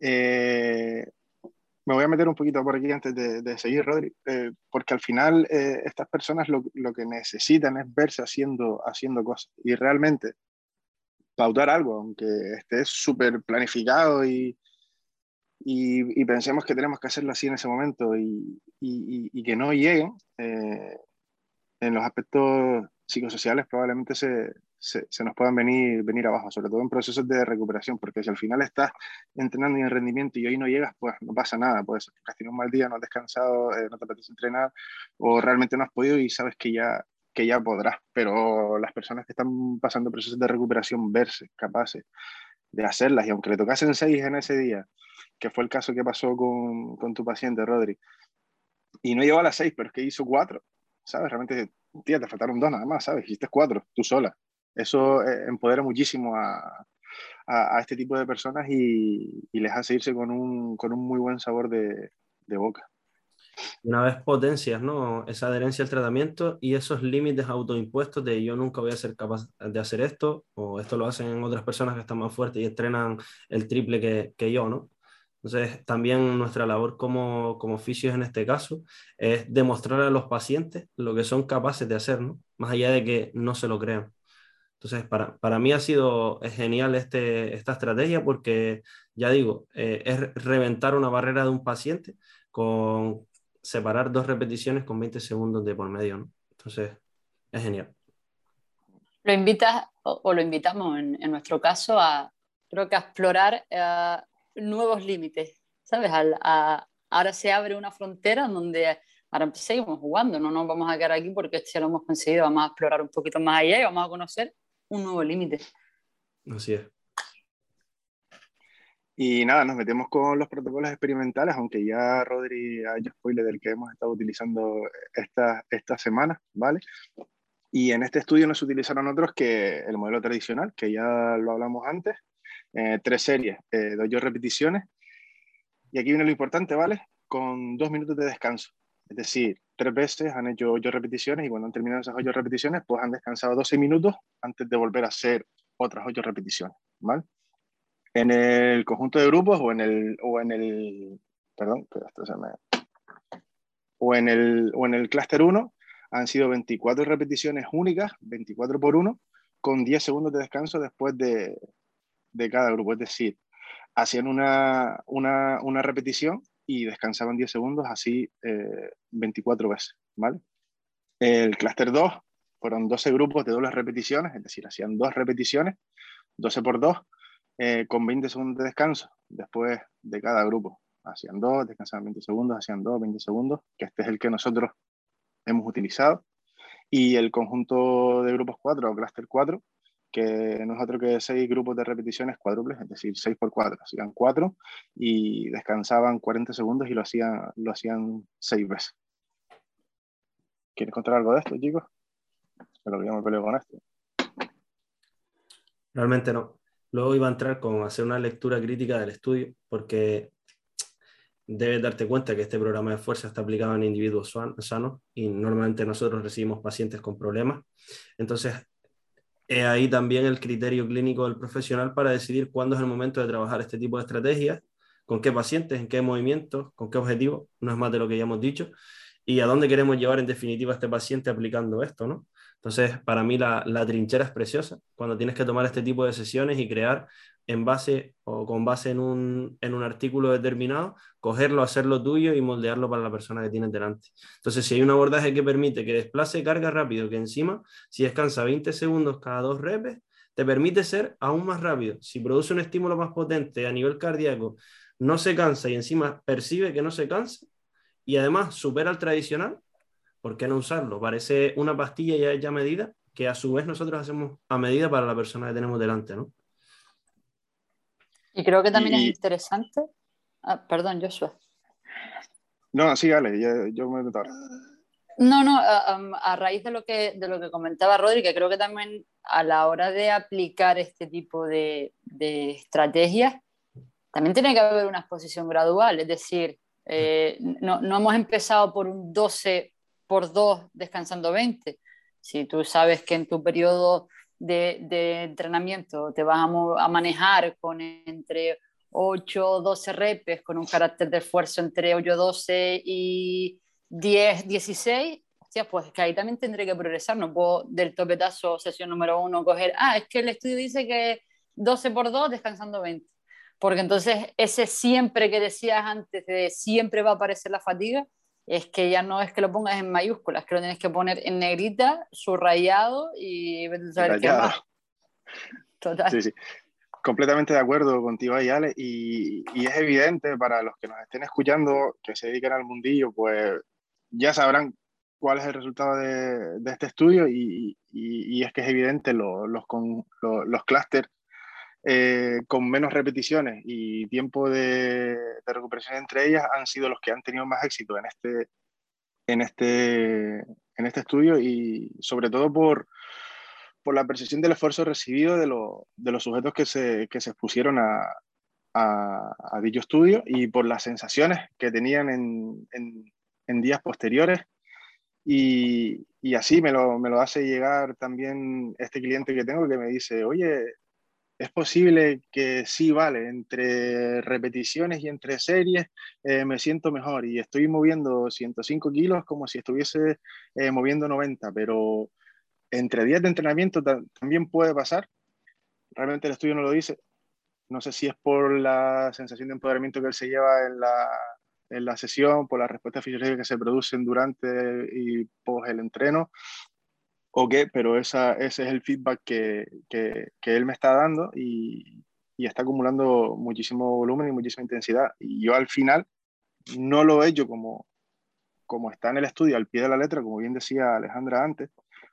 Eh, me voy a meter un poquito por aquí antes de, seguir, Rodri, eh, porque al final eh, estas personas lo, que necesitan es verse haciendo, haciendo cosas y realmente pautar algo, aunque esté súper planificado y, pensemos que tenemos que hacerlo así en ese momento y, y que no lleguen, en los aspectos psicosociales probablemente se, se, nos puedan venir, venir abajo, sobre todo en procesos de recuperación, porque si al final estás entrenando y en rendimiento y hoy no llegas, pues no pasa nada, pues has tenido un mal día, no has descansado, eh, no te apetece entrenar o realmente no has podido y sabes que ya, que ya podrás, pero las personas que están pasando procesos de recuperación, verse capaces de hacerlas y aunque le tocasen seis en ese día, que fue el caso que pasó con, con tu paciente, Rodri, y no llegó a las seis, pero es que hizo cuatro, ¿sabes? Realmente, tía, te faltaron dos nada más, ¿sabes? Hiciste cuatro, tú sola. Eso eh, empodera muchísimo a, a, a, este tipo de personas y, y, les hace irse con un, con un muy buen sabor de, boca. Una vez potencias ¿no? esa adherencia al tratamiento y esos límites autoimpuestos de yo nunca voy a ser capaz de hacer esto, o esto lo hacen otras personas que están más fuertes y entrenan el triple que, que yo, ¿no? Entonces, también nuestra labor como, como fisios en este caso es demostrar a los pacientes lo que son capaces de hacer, ¿no? Más allá de que no se lo crean. Entonces, para, para mí ha sido genial este, esta estrategia porque, ya digo, eh, es reventar una barrera de un paciente con separar dos repeticiones con 20 segundos de por medio. ¿no? Entonces, es genial. Lo invitas o, o lo invitamos en, en, nuestro caso a, creo que a explorar uh, nuevos límites, ¿sabes? A, a, ahora se abre una frontera donde ahora seguimos jugando, no nos vamos a quedar aquí porque ya lo hemos conseguido, vamos a explorar un poquito más allá y vamos a conocer un nuevo límite. Así es. Y nada, nos metemos con los protocolos experimentales, aunque ya Rodri ha hecho spoiler del que hemos estado utilizando esta, esta semana, ¿vale? Y en este estudio nos utilizaron otros que el modelo tradicional, que ya lo hablamos antes, eh, tres series, eh, dos repeticiones. Y aquí viene lo importante, ¿vale? con dos minutos de descanso. Es decir, tres veces han hecho ocho repeticiones y cuando han terminado esas ocho repeticiones, pues han descansado 12 minutos antes de volver a hacer otras ocho repeticiones. ¿vale? En el conjunto de grupos o en el, o en el, perdón, esto se me, o en el, o en el clúster 1 han sido 24 repeticiones únicas, 24 por 1, con 10 segundos de descanso después de, de cada grupo. Es decir, hacían una, una, una repetición y descansaban 10 segundos, así 24 eh, veces, ¿vale? El clúster 2 fueron 12 grupos de dobles repeticiones, es decir, hacían dos repeticiones, 12 por 2, eh, con 20 segundos de descanso después de cada grupo. Hacían dos, descansaban 20 segundos, hacían dos, 20 segundos, que este es el que nosotros hemos utilizado. Y el conjunto de grupos 4 o clúster 4 que no es otro que seis grupos de repeticiones cuádruples, es decir, 6 por 4, hacían 4 y descansaban 40 segundos y lo hacían, lo hacían 6 veces. ¿Quieres contar algo de esto, chicos? De lo que yo me peleo con esto. Realmente no. Luego iba a entrar con hacer una lectura crítica del estudio, porque debes darte cuenta que este programa de fuerza está aplicado en individuos sanos y normalmente nosotros recibimos pacientes con problemas. Entonces, es ahí también el criterio clínico del profesional para decidir cuándo es el momento de trabajar este tipo de estrategias, con qué pacientes, en qué movimientos, con qué objetivos, no es más de lo que ya hemos dicho, y a dónde queremos llevar en definitiva a este paciente aplicando esto, ¿no? Entonces, para mí la, la trinchera es preciosa cuando tienes que tomar este tipo de sesiones y crear en base o con base en un, en un artículo determinado, cogerlo, hacerlo tuyo y moldearlo para la persona que tienes delante. Entonces, si hay un abordaje que permite que desplace carga rápido, que encima, si descansa 20 segundos cada dos repes, te permite ser aún más rápido. Si produce un estímulo más potente a nivel cardíaco, no se cansa y encima percibe que no se cansa y además supera el tradicional, ¿por qué no usarlo? Parece una pastilla ya hecha a medida que a su vez nosotros hacemos a medida para la persona que tenemos delante, ¿no? Y creo que también es interesante. Ah, perdón, Joshua. No, sí, Ale, yo, me meto No, no, a, raíz de lo, que, de lo que comentaba Rodri, que creo que también a la hora de aplicar este tipo de, de estrategias, también tiene que haber una exposición gradual, es decir, eh, no, no, hemos empezado por un 12 por 2 descansando 20. Si tú sabes que en tu periodo de, entrenamiento, te vas a, manejar con entre 8 o 12 repes, con un carácter de esfuerzo entre 8, 12 y 10, 16, hostia, pues que ahí también tendré que progresar, no puedo del topetazo sesión número 1 coger, ah, es que el estudio dice que 12 por 2 descansando 20. Porque entonces ese siempre que decías antes de siempre va a aparecer la fatiga, es que ya no es que lo pongas en mayúsculas, que lo tienes que poner en negrita, subrayado y saber qué más. Total. Sí, sí. Completamente de acuerdo contigo ahí, Ale, y, y, es evidente para los que nos estén escuchando, que se dedican al mundillo, pues ya sabrán cuál es el resultado de, de este estudio y, y, es que es evidente los, los, los clústeres eh, con menos repeticiones y tiempo de, recuperación entre ellas han sido los que han tenido más éxito en este, en este, en este estudio y sobre todo por, por la percepción del esfuerzo recibido de, de los sujetos que se, que se expusieron a, a, dicho estudio y por las sensaciones que tenían en, en, en días posteriores. Y, y así me lo, me lo, hace llegar también este cliente que tengo que me dice, oye, es posible que sí, vale, entre repeticiones y entre series eh, me siento mejor y estoy moviendo 105 kilos como si estuviese eh, moviendo 90, pero entre días de entrenamiento también puede pasar. Realmente el estudio no lo dice. No sé si es por la sensación de empoderamiento que él se lleva en la, en la sesión, por las respuestas fisiológicas que se producen durante y post el entreno, o qué, pero esa, ese es el feedback que, que, que él me está dando y, y, está acumulando muchísimo volumen y muchísima intensidad. Y yo al final no lo he hecho como, como está en el estudio, al pie de la letra, como bien decía Alejandra antes,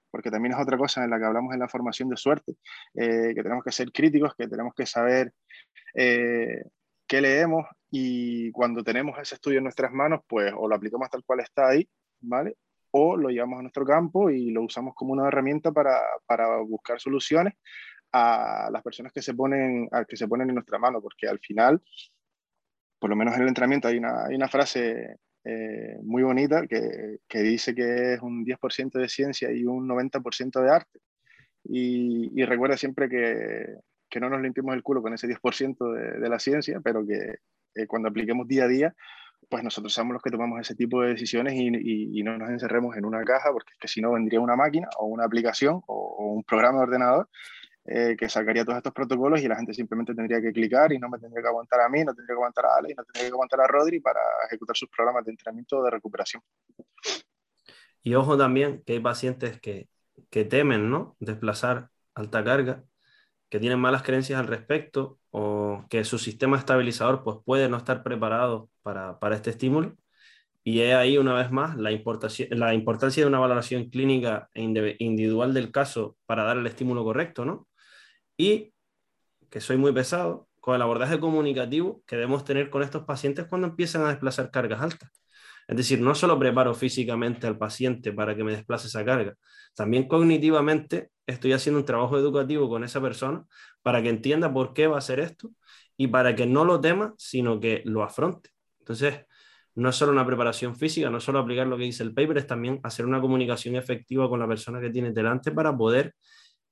porque también es otra cosa en la que hablamos en la formación de suerte, eh, que tenemos que ser críticos, que tenemos que saber eh, qué leemos y cuando tenemos ese estudio en nuestras manos, pues o lo aplicamos tal cual está ahí, ¿vale? O lo llevamos a nuestro campo y lo usamos como una herramienta para, para buscar soluciones a las personas que se ponen, a que se ponen en nuestra mano, porque al final por lo menos en el entrenamiento hay una, hay una frase eh, muy bonita que, que, dice que es un 10% de ciencia y un 90% de arte. Y, y recuerda siempre que, que, no nos limpiemos el culo con ese 10% de, de, la ciencia, pero que eh, cuando apliquemos día a día, pues nosotros somos los que tomamos ese tipo de decisiones y, no nos encerremos en una caja, porque es que si no vendría una máquina o una aplicación o, o un programa de ordenador eh, que sacaría todos estos protocolos y la gente simplemente tendría que clicar y no me tendría que aguantar a mí, no tendría que aguantar a Ale, no tendría que aguantar a Rodri para ejecutar sus programas de entrenamiento o de recuperación. Y ojo también que hay pacientes que, que temen ¿no? desplazar alta carga, que tienen malas creencias al respecto o que su sistema estabilizador pues, puede no estar preparado para, para este estímulo. Y es ahí, una vez más, la, la importancia de una valoración clínica e individual del caso para dar el estímulo correcto, ¿no? y que soy muy pesado con el abordaje comunicativo que debemos tener con estos pacientes cuando empiezan a desplazar cargas altas. Es decir, no solo preparo físicamente al paciente para que me desplace esa carga, también cognitivamente estoy haciendo un trabajo educativo con esa persona para que entienda por qué va a hacer esto y para que no lo tema, sino que lo afronte. Entonces, no es solo una preparación física, no es solo aplicar lo que dice el paper, es también hacer una comunicación efectiva con la persona que tiene delante para poder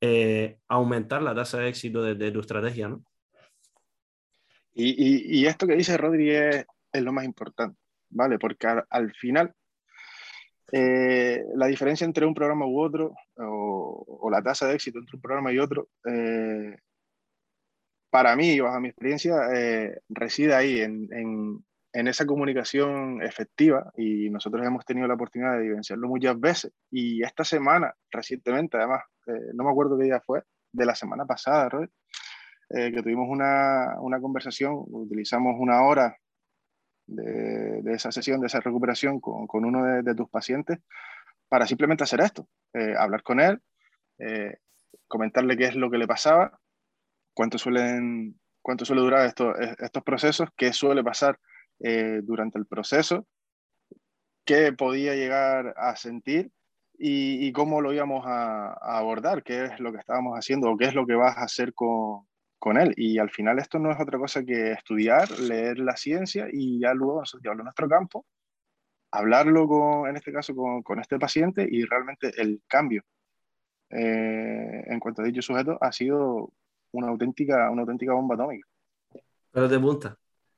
eh, aumentar la tasa de éxito de, tu estrategia. Y, esto que dice Rodri es, lo más importante, ¿vale? Porque al, al final, eh, la diferencia entre un programa u otro, o, la tasa de éxito entre un programa y otro, eh, para mí, bajo mi experiencia, eh, reside ahí, en, en, en, esa comunicación efectiva, y nosotros hemos tenido la oportunidad de vivenciarlo muchas veces. Y esta semana, recientemente, además, no me acuerdo qué día fue, de la semana pasada, que tuvimos una, una, conversación, utilizamos una hora de, esa sesión, de esa recuperación con, con uno de, tus pacientes para simplemente hacer esto, eh, hablar con él, eh, comentarle qué es lo que le pasaba, cuánto suelen cuánto suele durar esto, estos procesos, qué suele pasar eh, durante el proceso, qué podía llegar a sentir y, y cómo lo íbamos a, a, abordar, qué es lo que estábamos haciendo o qué es lo que vas a hacer con, con, él. Y al final esto no es otra cosa que estudiar, leer la ciencia y ya luego nosotros llevarlo a nuestro campo, hablarlo con, en este caso con, con este paciente y realmente el cambio eh, en cuanto a dicho sujeto ha sido una auténtica, una auténtica bomba atómica. Pero de punta.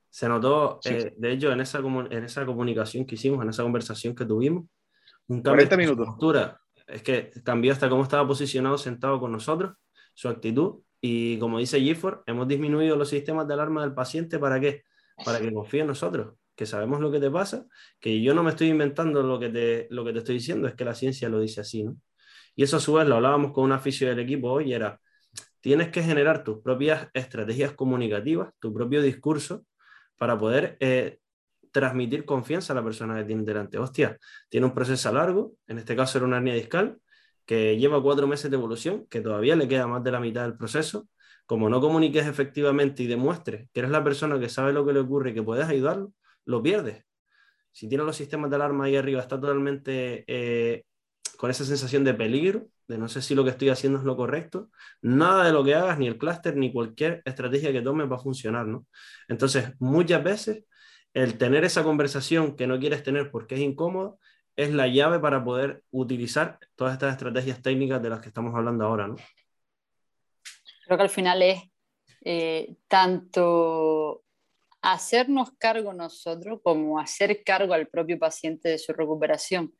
Se notó, sí. eh, de hecho, en esa, en esa comunicación que hicimos, en esa conversación que tuvimos, un cambio 40 minutos. postura. Es que cambió hasta cómo estaba posicionado sentado con nosotros, su actitud. Y como dice Gifford, hemos disminuido los sistemas de alarma del paciente. ¿Para qué? Para que confíe en nosotros, que sabemos lo que te pasa, que yo no me estoy inventando lo que te, lo que te estoy diciendo, es que la ciencia lo dice así, ¿no? Y eso a su vez lo hablábamos con un aficio del equipo hoy, era, tienes que generar tus propias estrategias comunicativas, tu propio discurso, para poder eh, transmitir confianza a la persona que tiene delante. Hostia, tiene un proceso largo, en este caso era una hernia discal, que lleva cuatro meses de evolución, que todavía le queda más de la mitad del proceso. Como no comuniques efectivamente y demuestres que eres la persona que sabe lo que le ocurre y que puedes ayudarlo, lo pierdes. Si tiene los sistemas de alarma ahí arriba, está totalmente eh, con esa sensación de peligro, de no sé si lo que estoy haciendo es lo correcto, nada de lo que hagas, ni el clúster, ni cualquier estrategia que tomes va a funcionar, ¿no? Entonces, muchas veces el tener esa conversación que no quieres tener porque es incómodo es la llave para poder utilizar todas estas estrategias técnicas de las que estamos hablando ahora, ¿no? Creo que al final es eh, tanto hacernos cargo nosotros como hacer cargo al propio paciente de su recuperación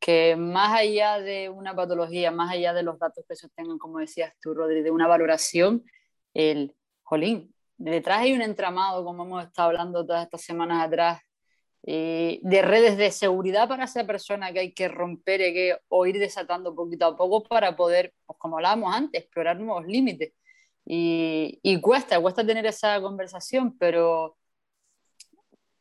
que más allá de una patología, más allá de los datos que sostengan, como decías tú, Rodri, de una valoración, el, jolín, detrás hay un entramado, como hemos estado hablando todas estas semanas atrás, eh, de redes de seguridad para esa persona que hay que romper y que, o ir desatando poquito a poco para poder, pues como hablábamos antes, explorar nuevos límites. Y, y cuesta, cuesta tener esa conversación, pero,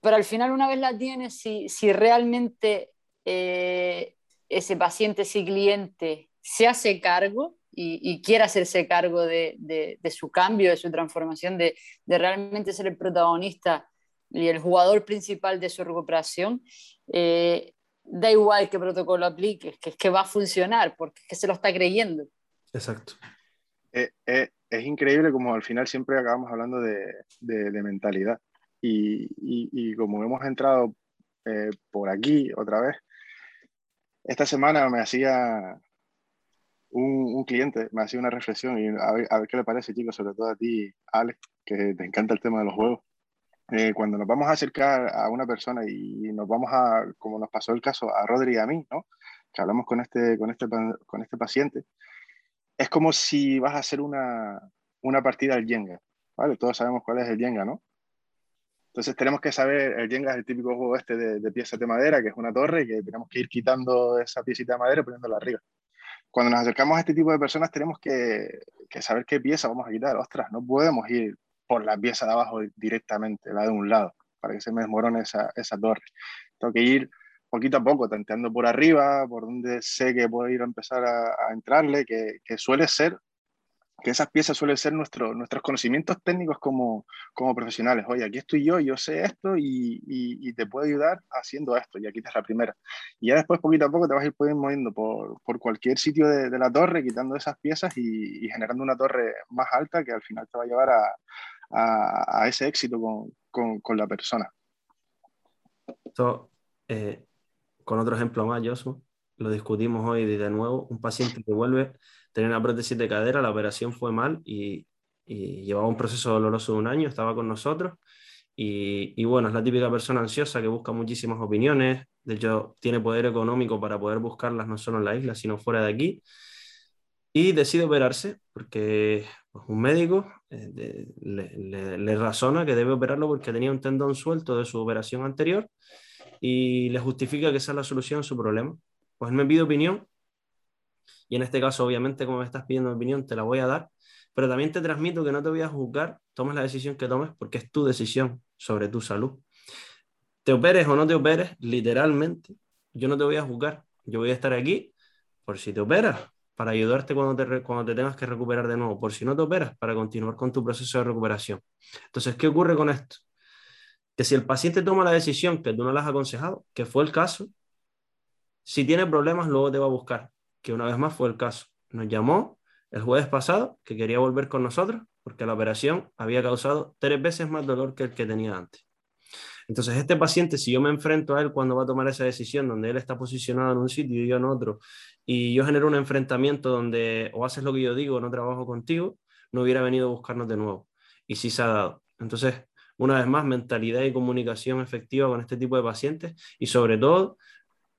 pero al final una vez la tienes, si, si realmente eh, ese paciente, ese cliente se hace cargo y, y quiere hacerse cargo de, de, de, su cambio, de su transformación, de, de, realmente ser el protagonista y el jugador principal de su recuperación, eh, da igual qué protocolo apliques, que es que va a funcionar, porque es que se lo está creyendo. Exacto. Eh, eh, es increíble como al final siempre acabamos hablando de, de mentalidad. y, como hemos entrado eh, por aquí otra vez, esta semana me hacía un, cliente, me hacía una reflexión y a ver, qué le parece, chicos, sobre todo a ti, Alex, que te encanta el tema de los juegos. Eh, cuando nos vamos a acercar a una persona y nos vamos a, como nos pasó el caso a Rodri y a mí, ¿no? que hablamos con este, con este, con este paciente, es como si vas a hacer una, una partida al Jenga, ¿vale? Todos sabemos cuál es el Jenga, ¿no? Entonces tenemos que saber, el Jenga es el típico juego este de, de piezas de madera, que es una torre, que tenemos que ir quitando esa piecita de madera y poniéndola arriba. Cuando nos acercamos a este tipo de personas tenemos que, que saber qué pieza vamos a quitar. Ostras, no podemos ir por la pieza de abajo directamente, la de un lado, para que se me desmorone esa, esa torre. Tengo que ir poquito a poco, tanteando por arriba, por donde sé que puedo ir a empezar a, entrarle, que, que, suele ser, que esas piezas suelen ser nuestro, nuestros conocimientos técnicos como, como profesionales. Oye, aquí estoy yo, yo sé esto y, y, te puedo ayudar haciendo esto, y aquí está la primera. Y ya después, poquito a poco, te vas a ir moviendo por, por cualquier sitio de, de, la torre, quitando esas piezas y, y, generando una torre más alta que al final te va a llevar a, a, a ese éxito con, con, con la persona. So, eh, con otro ejemplo más, Josu, lo discutimos hoy de nuevo, un paciente que vuelve a tener una prótesis de cadera, la operación fue mal y, llevaba un proceso doloroso de un año, estaba con nosotros. Y, bueno, es la típica persona ansiosa que busca muchísimas opiniones, de hecho tiene poder económico para poder buscarlas no solo en la isla, sino fuera de aquí. Y decide operarse porque un médico eh, le, le razona que debe operarlo porque tenía un tendón suelto de su operación anterior y le justifica que esa es la solución a su problema. Pues él me pide opinión y en este caso, obviamente, como me estás pidiendo opinión, te la voy a dar, pero también te transmito que no te voy a juzgar, tomes la decisión que tomes porque es tu decisión sobre tu salud. Te operes o no te operes, literalmente, yo no te voy a juzgar, yo voy a estar aquí por si te operas, para ayudarte cuando te, cuando te tengas que recuperar de nuevo, por si no te operas, para continuar con tu proceso de recuperación. Entonces, ¿qué ocurre con esto? que si el paciente toma la decisión que tú no le has aconsejado, que fue el caso, si tiene problemas luego te va a buscar, que una vez más fue el caso. Nos llamó el jueves pasado que quería volver con nosotros porque la operación había causado tres veces más dolor que el que tenía antes. Entonces, este paciente, si yo me enfrento a él cuando va a tomar esa decisión, donde él está posicionado en un sitio y yo en otro, y yo genero un enfrentamiento donde o haces lo que yo digo o no trabajo contigo, no hubiera venido a buscarnos de nuevo. Y sí se ha dado. Entonces, una vez más, mentalidad y comunicación efectiva con este tipo de pacientes y sobre todo,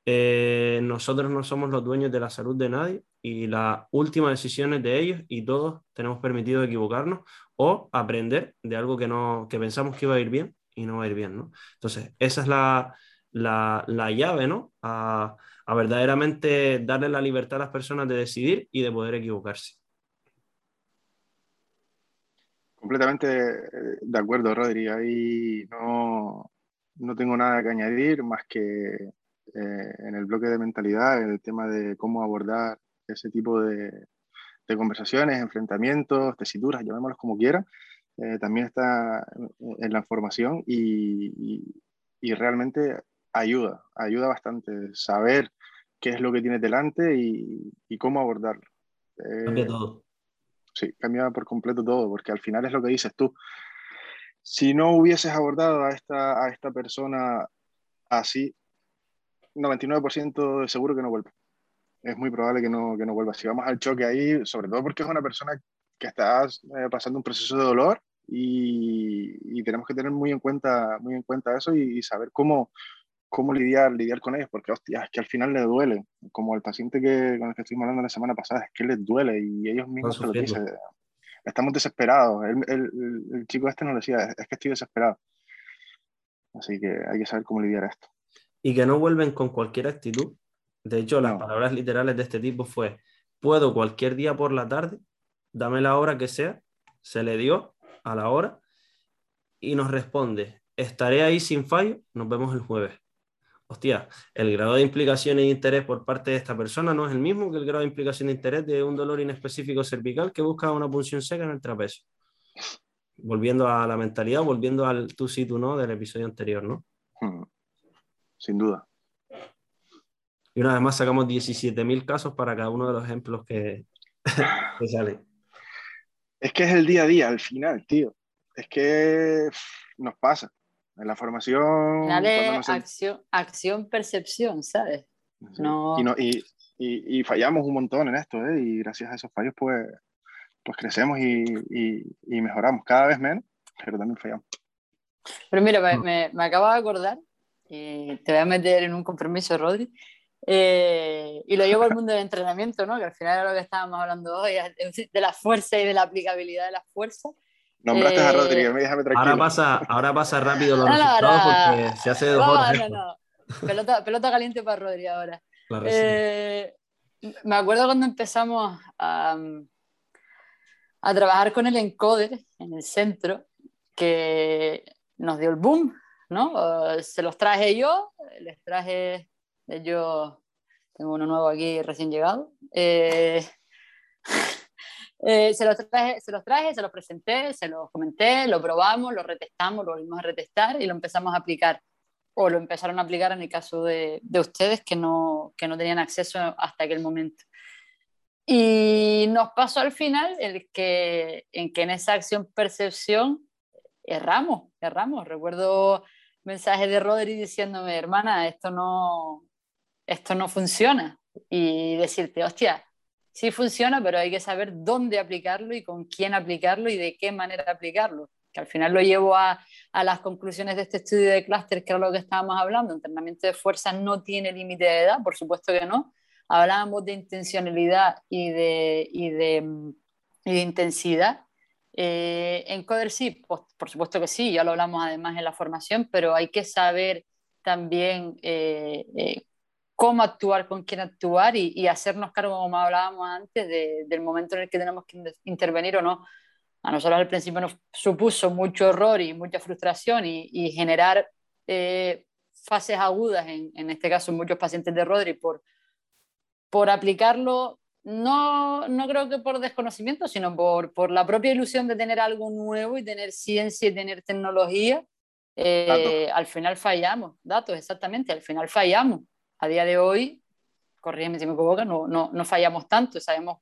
eh, nosotros no somos los dueños de la salud de nadie y las últimas decisiones de ellos y todos tenemos permitido equivocarnos o aprender de algo que, no, que pensamos que iba a ir bien y no va a ir bien, ¿no? Entonces, esa es la, la, la llave, ¿no? A, verdaderamente darle la libertad a las personas de decidir y de poder equivocarse. Completamente eh, de acuerdo, Rodri. Ahí no, no tengo nada que añadir más que eh, en el bloque de mentalidad, en el tema de cómo abordar ese tipo de, de conversaciones, enfrentamientos, tesituras, llamémoslos como quiera. Eh, también está en la información y, y, realmente ayuda, ayuda bastante saber qué es lo que tienes delante y, y cómo abordarlo. Cambia todo sí, cambia por completo todo, porque al final es lo que dices tú. Si no hubieses abordado a esta, a esta persona así, 99% de seguro que no vuelve. Es muy probable que no, que no vuelva. Si vamos al choque ahí, sobre todo porque es una persona que está eh, pasando un proceso de dolor y, y, tenemos que tener muy en cuenta, muy en cuenta eso y, y saber cómo, cómo lidiar, lidiar con ellos, porque hostia, es que al final les duele, como el paciente que, con el que estuvimos hablando la semana pasada, es que les duele y ellos mismos se lo dicen. Estamos desesperados. El, el, el, chico este nos decía, es que estoy desesperado. Así que hay que saber cómo lidiar esto. Y que no vuelven con cualquier actitud. De hecho, las no. palabras literales de este tipo fue, puedo cualquier día por la tarde, dame la hora que sea, se le dio a la hora y nos responde, estaré ahí sin fallo, nos vemos el jueves hostia, el grado de implicación e interés por parte de esta persona no es el mismo que el grado de implicación e interés de un dolor inespecífico cervical que busca una punción seca en el trapecio. Volviendo a la mentalidad, volviendo al tú sí, tú no del episodio anterior, ¿no? Hmm. Sin duda. Y una vez más sacamos 17.000 casos para cada uno de los ejemplos que, <laughs> que salen. Es que es el día a día, al final, tío. Es que nos pasa En la formación... acción, acción, percepción, ¿sabes? No... Y, no y, y, fallamos un montón en esto, ¿eh? Y gracias a esos fallos, pues, pues crecemos y, y mejoramos cada vez menos, pero también fallamos. Pero mira, me, me, acabo de acordar, y te voy a meter en un compromiso, Rodri, eh, y lo llevo al mundo <laughs> del entrenamiento, ¿no? que al final era lo que estábamos hablando hoy, <laughs> de la fuerza y de la aplicabilidad de la fuerza. Nombraste a Rodri, déjame tranquilo. Ahora pasa, ahora pasa rápido los <laughs> resultados porque se hace dos horas. No, no, pelota, pelota caliente para Rodri ahora. Eh, me acuerdo cuando empezamos a, a trabajar con el encoder en el centro, que nos dio el boom, ¿no? Eh, se los traje yo, les traje, yo tengo uno nuevo aquí recién llegado. Eh, <laughs> eh, se, los traje, se los traje, se los presenté, se los comenté, lo probamos, lo retestamos, lo volvimos a retestar y lo empezamos a aplicar. O lo empezaron a aplicar en el caso de, de ustedes que no, que no tenían acceso hasta aquel momento. Y nos pasó al final el que, en que en esa acción percepción erramos, erramos. Recuerdo mensajes de Rodri diciéndome, hermana, esto no, esto no funciona. Y decirte, hostia, sí funciona, pero hay que saber dónde aplicarlo y con quién aplicarlo y de qué manera aplicarlo. Que al final lo llevo a, a las conclusiones de este estudio de clúster, que era lo que estábamos hablando. Entrenamiento de fuerza no tiene límite de edad, por supuesto que no. Hablábamos de intencionalidad y de, y de, de intensidad eh, en Coder sí, por supuesto que sí, ya lo hablamos además en la formación, pero hay que saber también eh, eh, cómo actuar, con quién actuar y, hacernos cargo, como hablábamos antes, del momento en el que tenemos que intervenir o no. A nosotros al principio nos supuso mucho horror y mucha frustración y, generar fases agudas, en, en, este caso muchos pacientes de Rodri, por, por aplicarlo no, no creo que por desconocimiento, sino por, por, la propia ilusión de tener algo nuevo y tener ciencia y tener tecnología, eh, al final fallamos. Datos, exactamente, al final fallamos. A día de hoy, corrígeme si me equivoco, no, no, no fallamos tanto, sabemos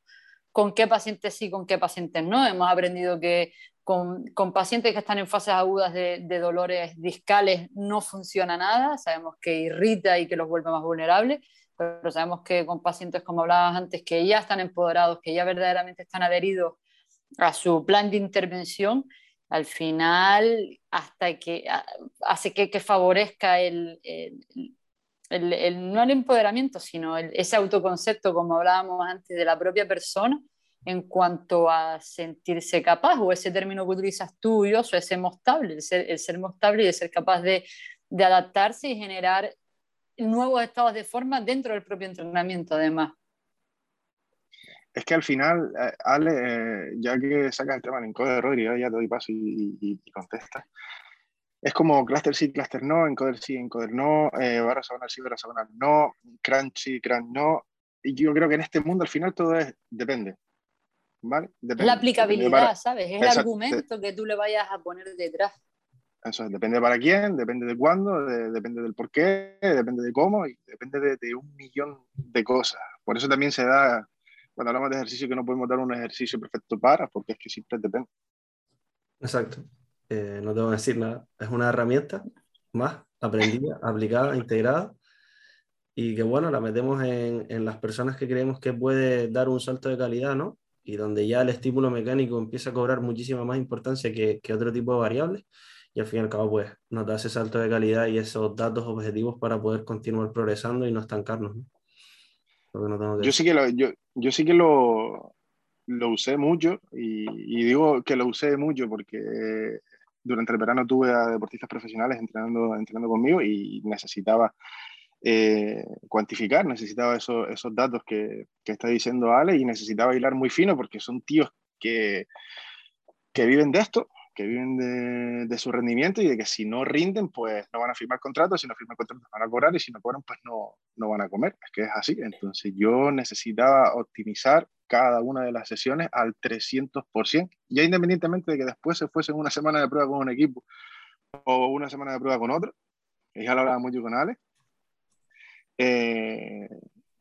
con qué pacientes sí, con qué pacientes no. Hemos aprendido que con, con pacientes que están en fases agudas de, de, dolores discales no funciona nada, sabemos que irrita y que los vuelve más vulnerables pero sabemos que con pacientes, como hablabas antes, que ya están empoderados, que ya verdaderamente están adheridos a su plan de intervención, al final, hasta que hace que, que favorezca el, el, el, no el empoderamiento, sino ese autoconcepto, como hablábamos antes, de la propia persona en cuanto a sentirse capaz, o ese término que utilizas tú, yo, o ese mostable, el ser, el ser mostable y de ser capaz de, de adaptarse y generar nuevos estados de forma dentro del propio entrenamiento, además. Es que al final, eh, Ale, eh, ya que sacas el tema del encoder de Rodri, ya te doy paso y, y, contesta. Es como cluster sí, cluster no, encoder sí, encoder no, eh, barra sabonal sí, barra sabonal no, crunch sí, crunch no. Y yo creo que en este mundo al final todo es depende. ¿Vale? Depende. La aplicabilidad, ¿sabes? Es el argumento que tú le vayas a poner detrás. Eso depende para quién, depende de cuándo, depende del por qué, depende de cómo y depende de, un millón de cosas. Por eso también se da, cuando hablamos de ejercicio, que no podemos dar un ejercicio perfecto para, porque es que siempre depende. Exacto. Eh, no tengo que decir nada. Es una herramienta más aprendida, <laughs> aplicada, integrada y que bueno, la metemos en, en, las personas que creemos que puede dar un salto de calidad, ¿no? Y donde ya el estímulo mecánico empieza a cobrar muchísima más importancia que, que otro tipo de variables y al fin y al cabo pues nos da ese salto de calidad y esos datos objetivos para poder continuar progresando y no estancarnos. yo, sí que lo, yo, yo, sí que lo, lo usé mucho y, y, digo que lo usé mucho porque durante el verano tuve a deportistas profesionales entrenando, entrenando conmigo y necesitaba eh, cuantificar, necesitaba eso, esos datos que, que, está diciendo Ale y necesitaba hilar muy fino porque son tíos que, que viven de esto que viven de, su rendimiento y de que si no rinden, pues no van a firmar contratos, si no firman contratos van a cobrar y si no cobran, pues no, no van a comer. Es que es así. Entonces yo necesitaba optimizar cada una de las sesiones al 300%, ya independientemente de que después se fuese una semana de prueba con un equipo o una semana de prueba con otro, que ya lo hablaba mucho con Ale. Eh,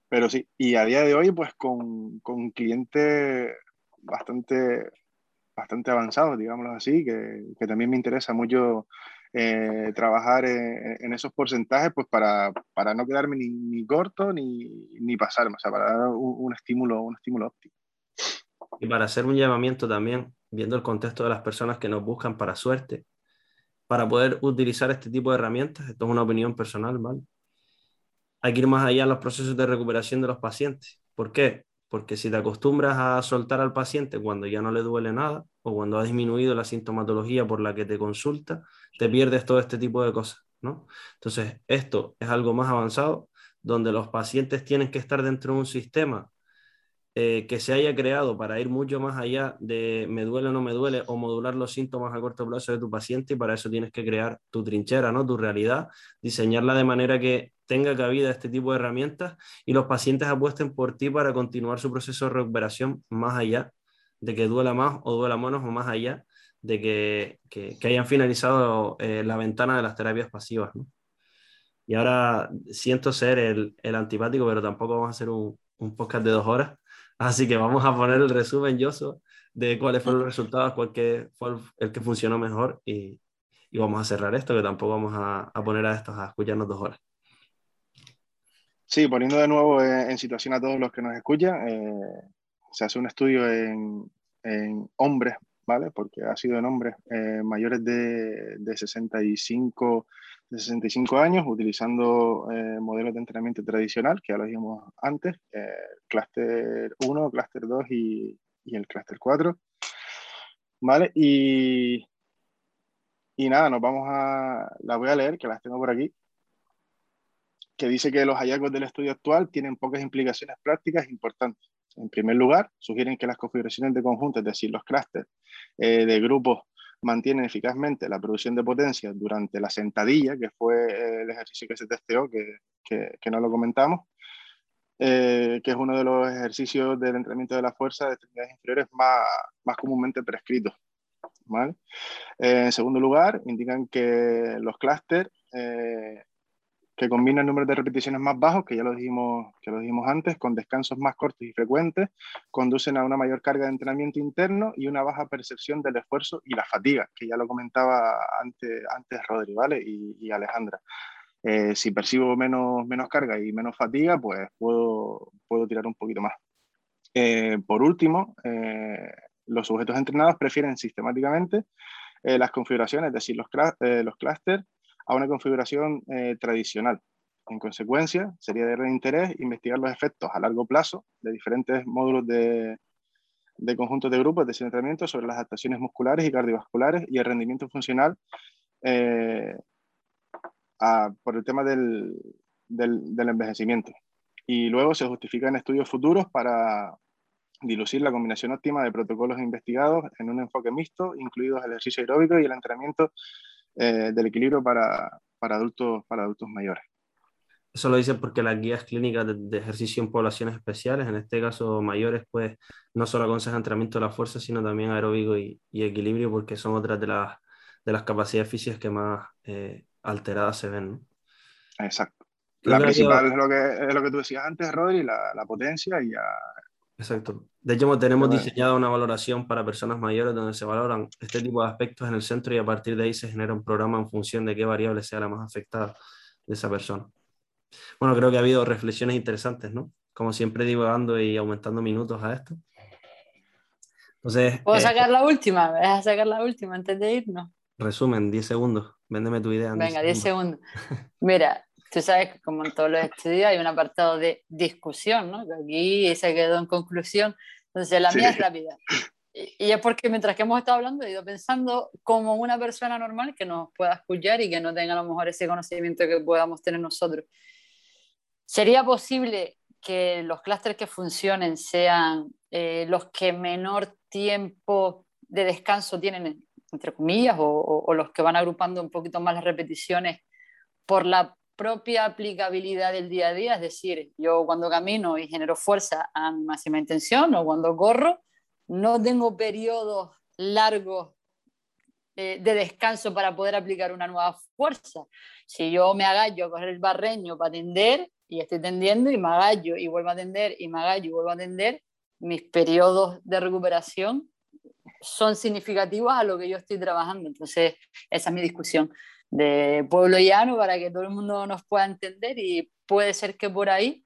pero sí, y a día de hoy, pues con, con un cliente bastante bastante avanzados, digámoslo así, que, que, también me interesa mucho eh, trabajar en, esos porcentajes pues para, para no quedarme ni, ni corto ni, ni, pasarme, o sea, para dar un, estímulo, un estímulo óptimo. Y para hacer un llamamiento también, viendo el contexto de las personas que nos buscan para suerte, para poder utilizar este tipo de herramientas, esto es una opinión personal, ¿vale? Hay que ir más allá en los procesos de recuperación de los pacientes. ¿Por qué? Porque si te acostumbras a soltar al paciente cuando ya no le duele nada o cuando ha disminuido la sintomatología por la que te consulta, te pierdes todo este tipo de cosas, ¿no? Entonces, esto es algo más avanzado, donde los pacientes tienen que estar dentro de un sistema eh, que se haya creado para ir mucho más allá de me duele o no me duele o modular los síntomas a corto plazo de tu paciente y para eso tienes que crear tu trinchera, ¿no? tu realidad, diseñarla de manera que tenga cabida este tipo de herramientas y los pacientes apuesten por ti para continuar su proceso de recuperación más allá de que duela más o duela menos o más allá de que, que, hayan finalizado eh, la ventana de las terapias pasivas. ¿no? Y ahora siento ser el, el antipático, pero tampoco vamos a hacer un, un podcast de dos horas. Así que vamos a poner el resumen, Yoso, de cuáles fueron los resultados, cuál fue el que funcionó mejor y, y vamos a cerrar esto, que tampoco vamos a, a, poner a estos a escucharnos dos horas. Sí, poniendo de nuevo en, situación a todos los que nos escuchan, eh, se hace un estudio en, en, hombres, ¿vale? Porque ha sido en hombres eh, mayores de, de 65 de 65 años utilizando eh, modelos de entrenamiento tradicional, que ya lo dijimos antes, eh, Cluster 1, Cluster 2 y, y el Cluster 4. ¿Vale? Y, y nada, nos vamos a, la voy a leer, que las tengo por aquí, que dice que los hallazgos del estudio actual tienen pocas implicaciones prácticas importantes. En primer lugar, sugieren que las configuraciones de conjuntos, es decir, los clústeres eh, de grupos mantienen eficazmente la producción de potencia durante la sentadilla, que fue el ejercicio que se testeó, que, que, no lo comentamos, eh, que es uno de los ejercicios del entrenamiento de la fuerza de extremidades inferiores más, más comúnmente prescritos. ¿vale? Eh, en segundo lugar, indican que los clústeres eh, que combina el número de repeticiones más bajos, que ya lo dijimos, que lo dijimos antes, con descansos más cortos y frecuentes, conducen a una mayor carga de entrenamiento interno y una baja percepción del esfuerzo y la fatiga, que ya lo comentaba antes, antes Rodri, ¿vale? Y, Alejandra. Eh, si percibo menos, menos carga y menos fatiga, pues puedo, puedo tirar un poquito más. Eh, por último, eh, los sujetos entrenados prefieren sistemáticamente las configuraciones, es decir, los, los clústeres a una configuración eh, tradicional. En consecuencia, sería de gran interés investigar los efectos a largo plazo de diferentes módulos de, de conjuntos de grupos de entrenamiento sobre las adaptaciones musculares y cardiovasculares y el rendimiento funcional eh, por el tema del, del, envejecimiento. Y luego se justifican estudios futuros para dilucir la combinación óptima de protocolos investigados en un enfoque mixto, incluidos el ejercicio aeróbico y el entrenamiento eh, del equilibrio para, para, adultos, para adultos mayores. Eso lo dicen porque las guías clínicas de, ejercicio en poblaciones especiales, en este caso mayores, pues no solo aconsejan entrenamiento de la fuerza, sino también aeróbico y, y equilibrio, porque son otras de las, de las capacidades físicas que más eh, alteradas se ven. Exacto. La principal es, lo que, es lo que tú decías antes, Rodri, la, la potencia y ya Exacto. De hecho, tenemos diseñado una valoración para personas mayores donde se valoran este tipo de aspectos en el centro y a partir de ahí se genera un programa en función de qué variable sea la más afectada de esa persona. Bueno, creo que ha habido reflexiones interesantes, ¿no? Como siempre divagando y aumentando minutos a esto. Entonces, ¿Puedo eh, sacar la última? ¿Me a sacar la última antes de irnos? Resumen, 10 segundos. Véndeme tu idea. Venga, 10 segundos. Mira, tú sabes que como en todos los estudios hay un apartado de discusión, ¿no? Aquí se quedó en conclusión. Entonces la mía es rápida. Y, es porque mientras que hemos estado hablando he ido pensando como una persona normal que nos pueda escuchar y que no tenga a lo mejor ese conocimiento que podamos tener nosotros. ¿Sería posible que los clústeres que funcionen sean eh, los que menor tiempo de descanso tienen, entre comillas, o, o los que van agrupando un poquito más las repeticiones por la propia aplicabilidad del día a día, es decir, yo cuando camino y genero fuerza a máxima intención o cuando corro, no tengo periodos largos de, descanso para poder aplicar una nueva fuerza. Si yo me agallo a coger el barreño para tender y estoy tendiendo y me agallo y vuelvo a tender y me agallo y vuelvo a tender, mis periodos de recuperación son significativos a lo que yo estoy trabajando. Entonces, esa es mi discusión. De pueblo llano para que todo el mundo nos pueda entender y puede ser que por ahí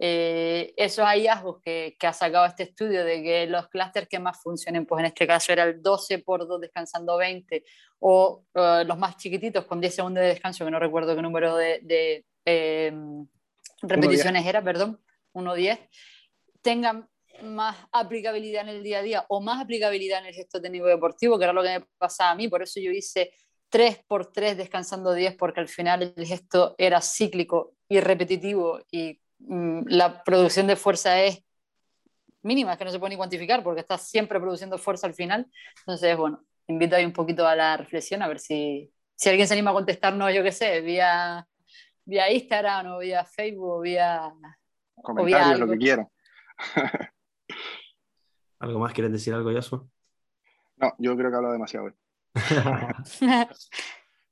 eh, esos hallazgos que, que, ha sacado este estudio de que los clústeres que más funcionen, pues en este caso era el 12 por 2 descansando 20 o los más chiquititos con 10 segundos de descanso, que no recuerdo qué número de, de eh, repeticiones era, perdón, 1-10, tengan más aplicabilidad en el día a día o más aplicabilidad en el gesto técnico deportivo, que era lo que me pasaba a mí, por eso yo hice 3 por 3 descansando 10, porque al final el gesto era cíclico y repetitivo y mm, la producción de fuerza es mínima, es que no se puede ni cuantificar porque estás siempre produciendo fuerza al final. Entonces, bueno, invito ahí un poquito a la reflexión a ver si, si alguien se anima a contestarnos, yo qué sé, vía, vía Instagram o vía Facebook o vía... Comentarios, lo que quieran. <laughs> ¿Algo más? ¿Quieres decir algo, Yasuo? No, yo creo que hablo demasiado.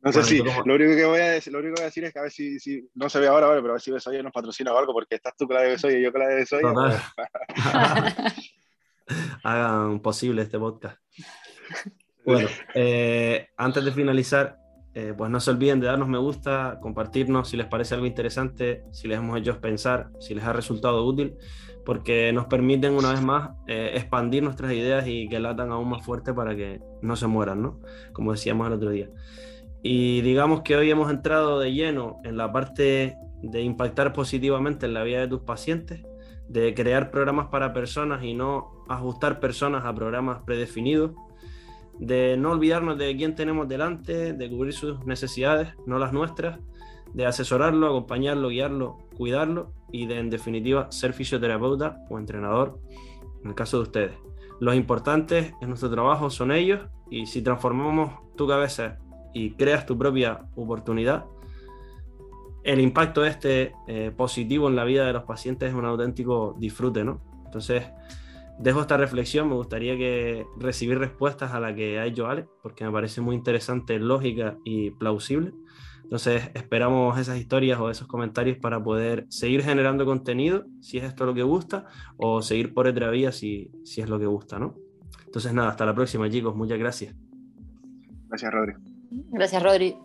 No sé si, lo, único que voy a decir, lo único que voy a decir es que a ver si, si no se ve ahora, pero a ver si Besoya nos patrocina o algo, porque estás tú con la de Besoya y yo con la de Besoya. Pues. <laughs> Hagan posible este podcast. <laughs> Bueno, eh, antes de finalizar, eh, pues no se olviden de darnos me gusta, compartirnos si les parece algo interesante, si les hemos hecho pensar, si les ha resultado útil, porque nos permiten una vez más eh, expandir nuestras ideas y que latan aún más fuerte para que no se mueran, ¿no? Como decíamos el otro día. Y digamos que hoy hemos entrado de lleno en la parte de impactar positivamente en la vida de tus pacientes, de crear programas para personas y no ajustar personas a programas predefinidos de no olvidarnos de quién tenemos delante, de cubrir sus necesidades, no las nuestras, de asesorarlo, acompañarlo, guiarlo, cuidarlo y de, en definitiva, ser fisioterapeuta o entrenador en el caso de ustedes. Los importantes en nuestro trabajo son ellos y si transformamos tu cabeza y creas tu propia oportunidad, el impacto este eh, positivo en la vida de los pacientes es un auténtico disfrute, ¿no? Entonces, dejo esta reflexión, me gustaría que recibir respuestas a la que ha hecho Ale, porque me parece muy interesante, lógica y plausible. Entonces esperamos esas historias o esos comentarios para poder seguir generando contenido, si es esto lo que gusta, o seguir por otra vía si, si es lo que gusta, ¿no? Entonces nada, hasta la próxima chicos, muchas gracias. Gracias Rodri. Gracias Rodri.